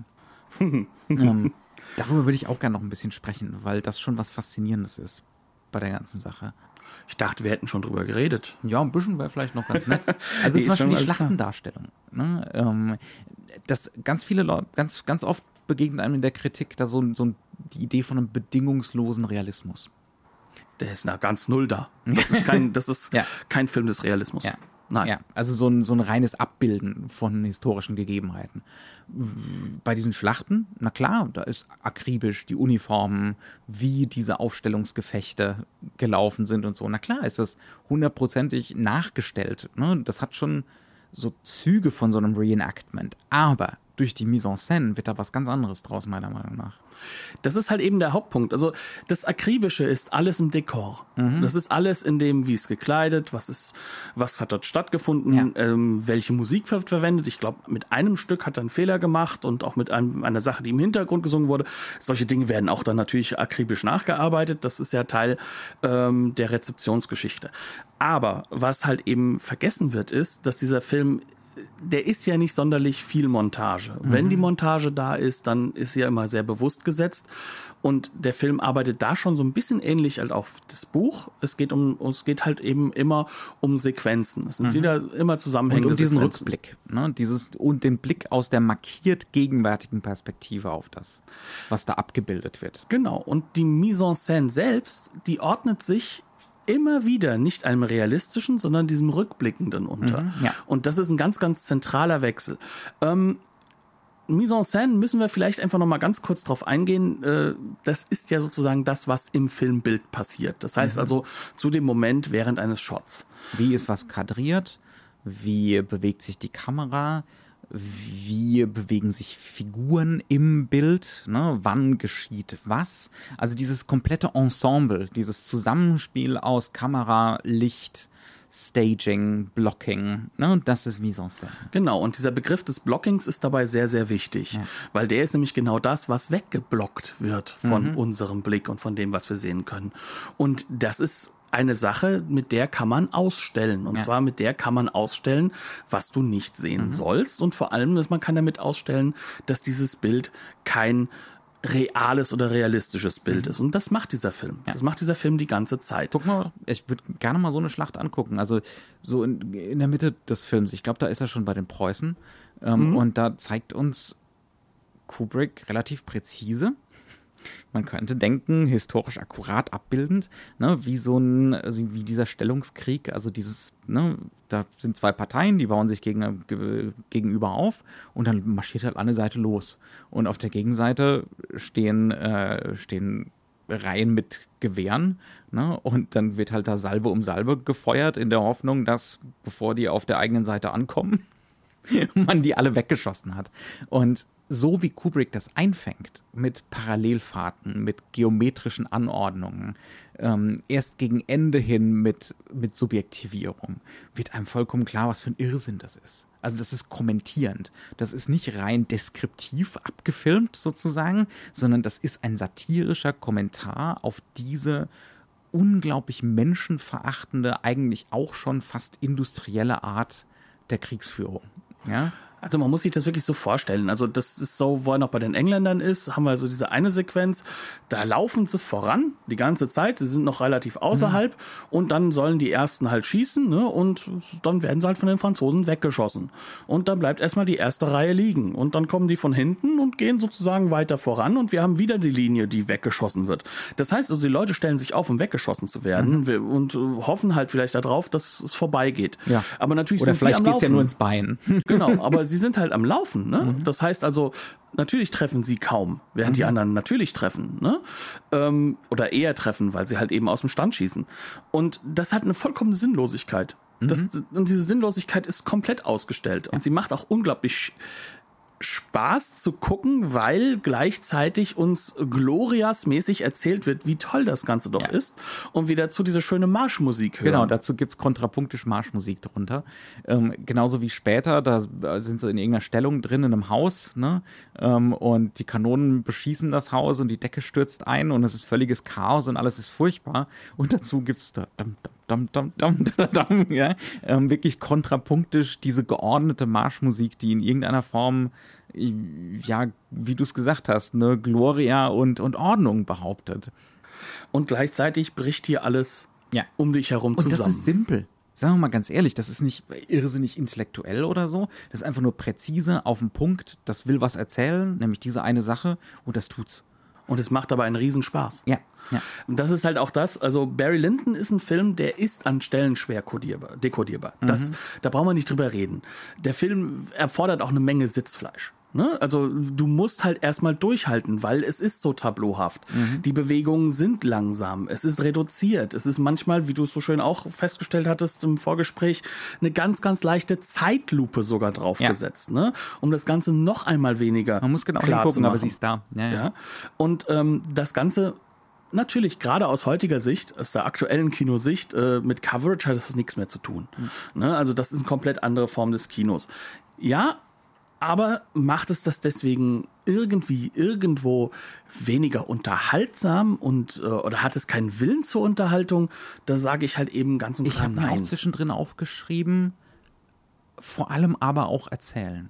ähm, darüber würde ich auch gerne noch ein bisschen sprechen, weil das schon was Faszinierendes ist bei der ganzen Sache. Ich dachte, wir hätten schon drüber geredet. Ja, ein bisschen wäre vielleicht noch ganz nett. Also zum Beispiel die Schlachtendarstellung. Ne? Ähm, das ganz viele Leute, ganz, ganz oft begegnet einem in der Kritik da so, so die Idee von einem bedingungslosen Realismus. Der ist nach ganz null da. Das ist kein, das ist ja. kein Film des Realismus. Ja. Nein. Ja, also so ein, so ein reines Abbilden von historischen Gegebenheiten. Bei diesen Schlachten, na klar, da ist akribisch die Uniformen, wie diese Aufstellungsgefechte gelaufen sind und so. Na klar ist das hundertprozentig nachgestellt. Ne? Das hat schon so Züge von so einem Reenactment. Aber durch die Mise en scène wird da was ganz anderes draus, meiner Meinung nach. Das ist halt eben der Hauptpunkt. Also das Akribische ist alles im Dekor. Mhm. Das ist alles in dem, wie es gekleidet, was ist, was hat dort stattgefunden, ja. ähm, welche Musik wird verwendet. Ich glaube, mit einem Stück hat er einen Fehler gemacht und auch mit einem, einer Sache, die im Hintergrund gesungen wurde. Solche Dinge werden auch dann natürlich akribisch nachgearbeitet. Das ist ja Teil ähm, der Rezeptionsgeschichte. Aber was halt eben vergessen wird, ist, dass dieser Film der ist ja nicht sonderlich viel Montage. Mhm. Wenn die Montage da ist, dann ist sie ja immer sehr bewusst gesetzt. Und der Film arbeitet da schon so ein bisschen ähnlich als auch das Buch. Es geht um, es geht halt eben immer um Sequenzen. Es sind mhm. wieder immer zusammenhängende Und um diesen Sequenzen. Rückblick, ne? Dieses, und den Blick aus der markiert gegenwärtigen Perspektive auf das, was da abgebildet wird. Genau. Und die Mise en scène selbst, die ordnet sich immer wieder nicht einem realistischen, sondern diesem rückblickenden unter. Mhm, ja. Und das ist ein ganz, ganz zentraler Wechsel. Ähm, Mise en scène müssen wir vielleicht einfach noch mal ganz kurz drauf eingehen. Äh, das ist ja sozusagen das, was im Filmbild passiert. Das heißt mhm. also zu dem Moment während eines Shots. Wie ist was kadriert? Wie bewegt sich die Kamera? Wie bewegen sich Figuren im Bild, ne? wann geschieht was. Also dieses komplette Ensemble, dieses Zusammenspiel aus Kamera, Licht, Staging, Blocking, ne? das ist Mise en scène. Genau, und dieser Begriff des Blockings ist dabei sehr, sehr wichtig, ja. weil der ist nämlich genau das, was weggeblockt wird von mhm. unserem Blick und von dem, was wir sehen können. Und das ist eine Sache, mit der kann man ausstellen. Und ja. zwar mit der kann man ausstellen, was du nicht sehen mhm. sollst. Und vor allem, dass man kann damit ausstellen, dass dieses Bild kein reales oder realistisches Bild mhm. ist. Und das macht dieser Film. Ja. Das macht dieser Film die ganze Zeit. Guck mal, ich würde gerne mal so eine Schlacht angucken. Also so in, in der Mitte des Films. Ich glaube, da ist er schon bei den Preußen. Ähm, mhm. Und da zeigt uns Kubrick relativ präzise, man könnte denken, historisch akkurat abbildend, ne, wie so ein, also wie dieser Stellungskrieg, also dieses, ne, da sind zwei Parteien, die bauen sich gegen, gegenüber auf und dann marschiert halt eine Seite los. Und auf der Gegenseite stehen, äh, stehen Reihen mit Gewehren, ne? Und dann wird halt da Salve um Salve gefeuert in der Hoffnung, dass bevor die auf der eigenen Seite ankommen, man die alle weggeschossen hat. Und so wie Kubrick das einfängt, mit Parallelfahrten, mit geometrischen Anordnungen, ähm, erst gegen Ende hin mit, mit Subjektivierung, wird einem vollkommen klar, was für ein Irrsinn das ist. Also das ist kommentierend. Das ist nicht rein deskriptiv abgefilmt sozusagen, sondern das ist ein satirischer Kommentar auf diese unglaublich menschenverachtende, eigentlich auch schon fast industrielle Art der Kriegsführung. Ja? Also man muss sich das wirklich so vorstellen. Also das ist so, wo er noch bei den Engländern ist, haben wir also diese eine Sequenz, da laufen sie voran die ganze Zeit, sie sind noch relativ außerhalb mhm. und dann sollen die ersten halt schießen ne, und dann werden sie halt von den Franzosen weggeschossen. Und dann bleibt erstmal die erste Reihe liegen und dann kommen die von hinten und gehen sozusagen weiter voran und wir haben wieder die Linie, die weggeschossen wird. Das heißt also, die Leute stellen sich auf, um weggeschossen zu werden mhm. und hoffen halt vielleicht darauf, dass es vorbeigeht. Ja. Aber natürlich Oder sind vielleicht sie am geht's Laufen. ja nur ins Bein. Genau, aber sie sind halt am Laufen. Ne? Mhm. Das heißt also, natürlich treffen sie kaum, während mhm. die anderen natürlich treffen. Ne? Ähm, oder eher treffen, weil sie halt eben aus dem Stand schießen. Und das hat eine vollkommene Sinnlosigkeit. Mhm. Das, und diese Sinnlosigkeit ist komplett ausgestellt. Und sie macht auch unglaublich Spaß zu gucken, weil gleichzeitig uns Glorias-mäßig erzählt wird, wie toll das Ganze doch ja. ist und wir dazu diese schöne Marschmusik hören. Genau, dazu gibt's kontrapunktisch Marschmusik drunter. Ähm, genauso wie später, da sind sie in irgendeiner Stellung drin in einem Haus ne? Ähm, und die Kanonen beschießen das Haus und die Decke stürzt ein und es ist völliges Chaos und alles ist furchtbar und dazu gibt's da dam, dam, dam, dam, dam, dam, ja? Ähm, wirklich kontrapunktisch diese geordnete Marschmusik, die in irgendeiner Form ja, wie du es gesagt hast, ne, Gloria und, und Ordnung behauptet. Und gleichzeitig bricht hier alles ja. um dich herum und zusammen. Das ist simpel. Sagen wir mal ganz ehrlich, das ist nicht irrsinnig intellektuell oder so. Das ist einfach nur präzise auf den Punkt. Das will was erzählen, nämlich diese eine Sache, und das tut's. Und es macht aber einen Riesenspaß. Ja. Ja. Und das ist halt auch das, also Barry Lyndon ist ein Film, der ist an Stellen schwer kodierbar, dekodierbar. Das, mhm. Da brauchen wir nicht drüber reden. Der Film erfordert auch eine Menge Sitzfleisch. Ne? Also du musst halt erstmal durchhalten, weil es ist so tableauhaft. Mhm. Die Bewegungen sind langsam, es ist reduziert, es ist manchmal, wie du es so schön auch festgestellt hattest im Vorgespräch, eine ganz, ganz leichte Zeitlupe sogar draufgesetzt, ja. ne? um das Ganze noch einmal weniger Man muss genau klar hingucken, aber sie ist da. Ja, ja. ja. Und ähm, das Ganze natürlich, gerade aus heutiger Sicht, aus der aktuellen Kinosicht, äh, mit Coverage hat das nichts mehr zu tun. Mhm. Ne? Also das ist eine komplett andere Form des Kinos. Ja, aber macht es das deswegen irgendwie irgendwo weniger unterhaltsam und äh, oder hat es keinen Willen zur Unterhaltung? Da sage ich halt eben ganz und Ich habe mir auch zwischendrin aufgeschrieben, vor allem aber auch erzählen.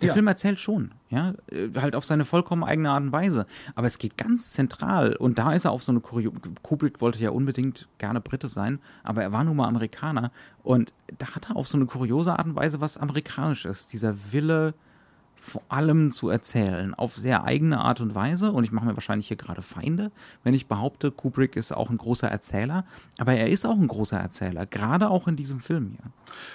Der ja. Film erzählt schon, ja, äh, halt auf seine vollkommen eigene Art und Weise. Aber es geht ganz zentral und da ist er auf so eine Kurio Kubrick wollte ja unbedingt gerne Brite sein, aber er war nun mal Amerikaner und da hat er auf so eine kuriose Art und Weise was Amerikanisches. Dieser Wille, vor allem zu erzählen, auf sehr eigene Art und Weise. Und ich mache mir wahrscheinlich hier gerade Feinde, wenn ich behaupte, Kubrick ist auch ein großer Erzähler. Aber er ist auch ein großer Erzähler, gerade auch in diesem Film hier.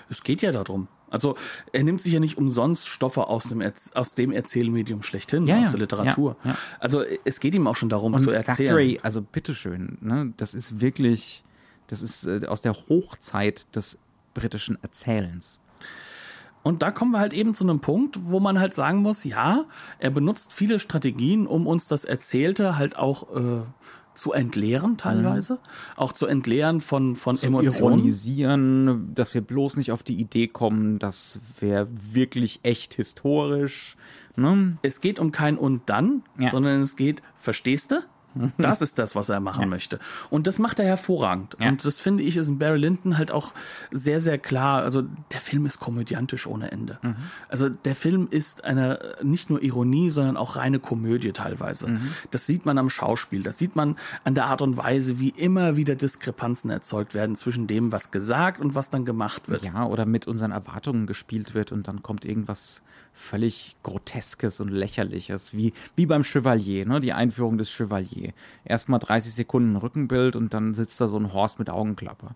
Es geht ja darum. Also er nimmt sich ja nicht umsonst Stoffe aus dem, Erz aus dem Erzählmedium schlechthin, ja, aus ja, der Literatur. Ja, also es geht ihm auch schon darum Und zu erzählen. Thackeray, also bitteschön, ne, das ist wirklich, das ist äh, aus der Hochzeit des britischen Erzählens. Und da kommen wir halt eben zu einem Punkt, wo man halt sagen muss, ja, er benutzt viele Strategien, um uns das Erzählte halt auch äh, zu entleeren teilweise, mhm. auch zu entleeren von von zu Emotionen, ironisieren, dass wir bloß nicht auf die Idee kommen, das wäre wirklich echt historisch. Ne? Es geht um kein und dann, ja. sondern es geht, verstehst du? Das ist das, was er machen ja. möchte. Und das macht er hervorragend. Ja. Und das finde ich ist in Barry Lyndon halt auch sehr, sehr klar. Also der Film ist komödiantisch ohne Ende. Mhm. Also der Film ist eine nicht nur Ironie, sondern auch reine Komödie teilweise. Mhm. Das sieht man am Schauspiel. Das sieht man an der Art und Weise, wie immer wieder Diskrepanzen erzeugt werden zwischen dem, was gesagt und was dann gemacht wird. Ja, oder mit unseren Erwartungen gespielt wird und dann kommt irgendwas völlig Groteskes und Lächerliches, wie, wie beim Chevalier, ne? die Einführung des Chevalier. Erstmal 30 Sekunden Rückenbild und dann sitzt da so ein Horst mit Augenklappe.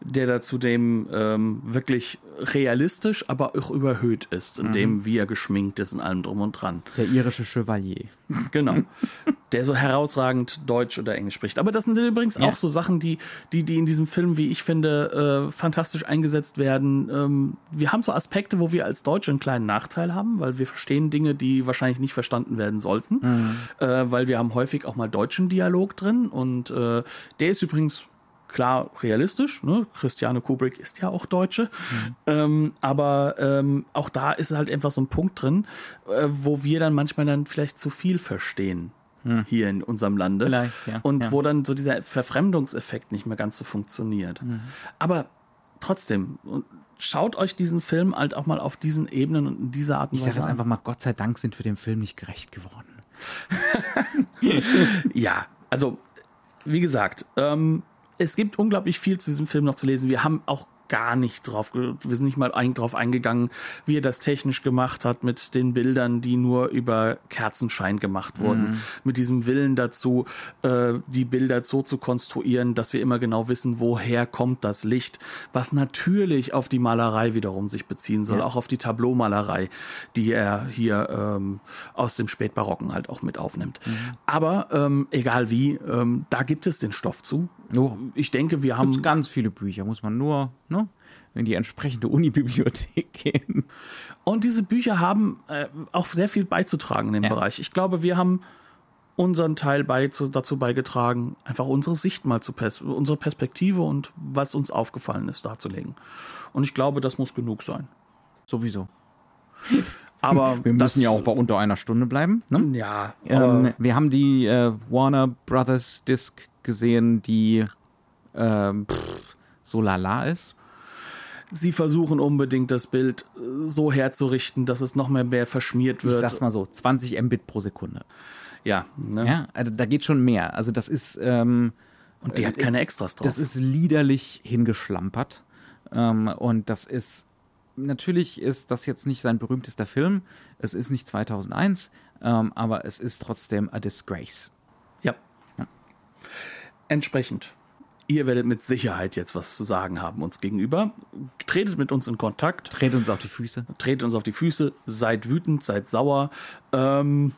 Der da zudem ähm, wirklich realistisch, aber auch überhöht ist, in dem, wie er geschminkt ist und allem drum und dran. Der irische Chevalier. Genau. Der so herausragend Deutsch oder Englisch spricht. Aber das sind übrigens Ja. auch so Sachen, die, die, die in diesem Film, wie ich finde, äh, fantastisch eingesetzt werden. Ähm, wir haben so Aspekte, wo wir als Deutsche einen kleinen Nachteil haben, weil wir verstehen Dinge, die wahrscheinlich nicht verstanden werden sollten. Äh, weil wir haben häufig auch mal deutschen Dialog drin. Und äh, der ist übrigens klar realistisch. Ne? Christiane Kubrick ist ja auch Deutsche. Ähm, aber ähm, auch da ist halt einfach so ein Punkt drin, äh, wo wir dann manchmal dann vielleicht zu viel verstehen. Hier in unserem Lande. Ja, Und ja. wo dann so dieser Verfremdungseffekt nicht mehr ganz so funktioniert. Mhm. Aber trotzdem, schaut euch diesen Film halt auch mal auf diesen Ebenen und in dieser Art und Ich sage Weise jetzt einfach mal, Gott sei Dank sind wir dem Film nicht gerecht geworden. Ja, also wie gesagt, ähm, es gibt unglaublich viel zu diesem Film noch zu lesen. Wir haben auch gar nicht drauf, wir sind nicht mal ein, drauf eingegangen, wie er das technisch gemacht hat mit den Bildern, die nur über Kerzenschein gemacht wurden. Mit diesem Willen dazu, äh, die Bilder so zu konstruieren, dass wir immer genau wissen, woher kommt das Licht, was natürlich auf die Malerei wiederum sich beziehen soll, auch auf die Tableaumalerei, die er hier ähm, aus dem Spätbarocken halt auch mit aufnimmt. Aber ähm, egal wie, ähm, da gibt es den Stoff zu. Oh. Ich denke, wir haben ganz viele Bücher, muss man nur ne, in die entsprechende Unibibliothek gehen. Und diese Bücher haben äh, auch sehr viel beizutragen in dem Ja. Bereich. Ich glaube, wir haben unseren Teil beizu, dazu beigetragen, einfach unsere Sicht mal zu pers unsere Perspektive und was uns aufgefallen ist darzulegen. Und ich glaube, das muss genug sein. Sowieso. Aber Wir müssen ja auch bei unter einer Stunde bleiben. Ne? ja, Ähm, wir haben die äh, Warner Brothers Disc gesehen, die ähm, pff, so lala ist. sie versuchen unbedingt das Bild äh, so herzurichten, dass es noch mehr, mehr verschmiert Ich wird. sag's mal so, 20 Mbit pro Sekunde. ja, ne? Ja, also da geht schon mehr. Also das ist, ähm, Und die hat keine Extras drauf. das ist liederlich hingeschlampert. Ähm, und das ist, natürlich ist das jetzt nicht sein berühmtester Film. Es ist nicht 2001, ähm, aber es ist trotzdem a disgrace. Ja. Entsprechend. Ihr werdet mit Sicherheit jetzt was zu sagen haben uns gegenüber. Tretet mit uns in Kontakt, Dreht uns auf die Füße. tretet uns auf die Füße, seid wütend, seid sauer. Ähm,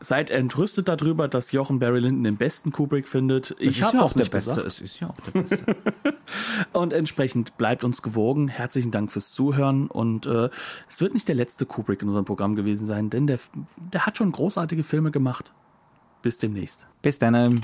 seid entrüstet darüber, dass Jochen Barry Lyndon den besten Kubrick findet. Ich habe ja auch der Beste. gesagt. Es ist ja auch der Beste. Und entsprechend bleibt uns gewogen. Herzlichen Dank fürs Zuhören. Und äh, es wird nicht der letzte Kubrick in unserem Programm gewesen sein, denn der, der hat schon großartige Filme gemacht. Bis demnächst. Bis dann.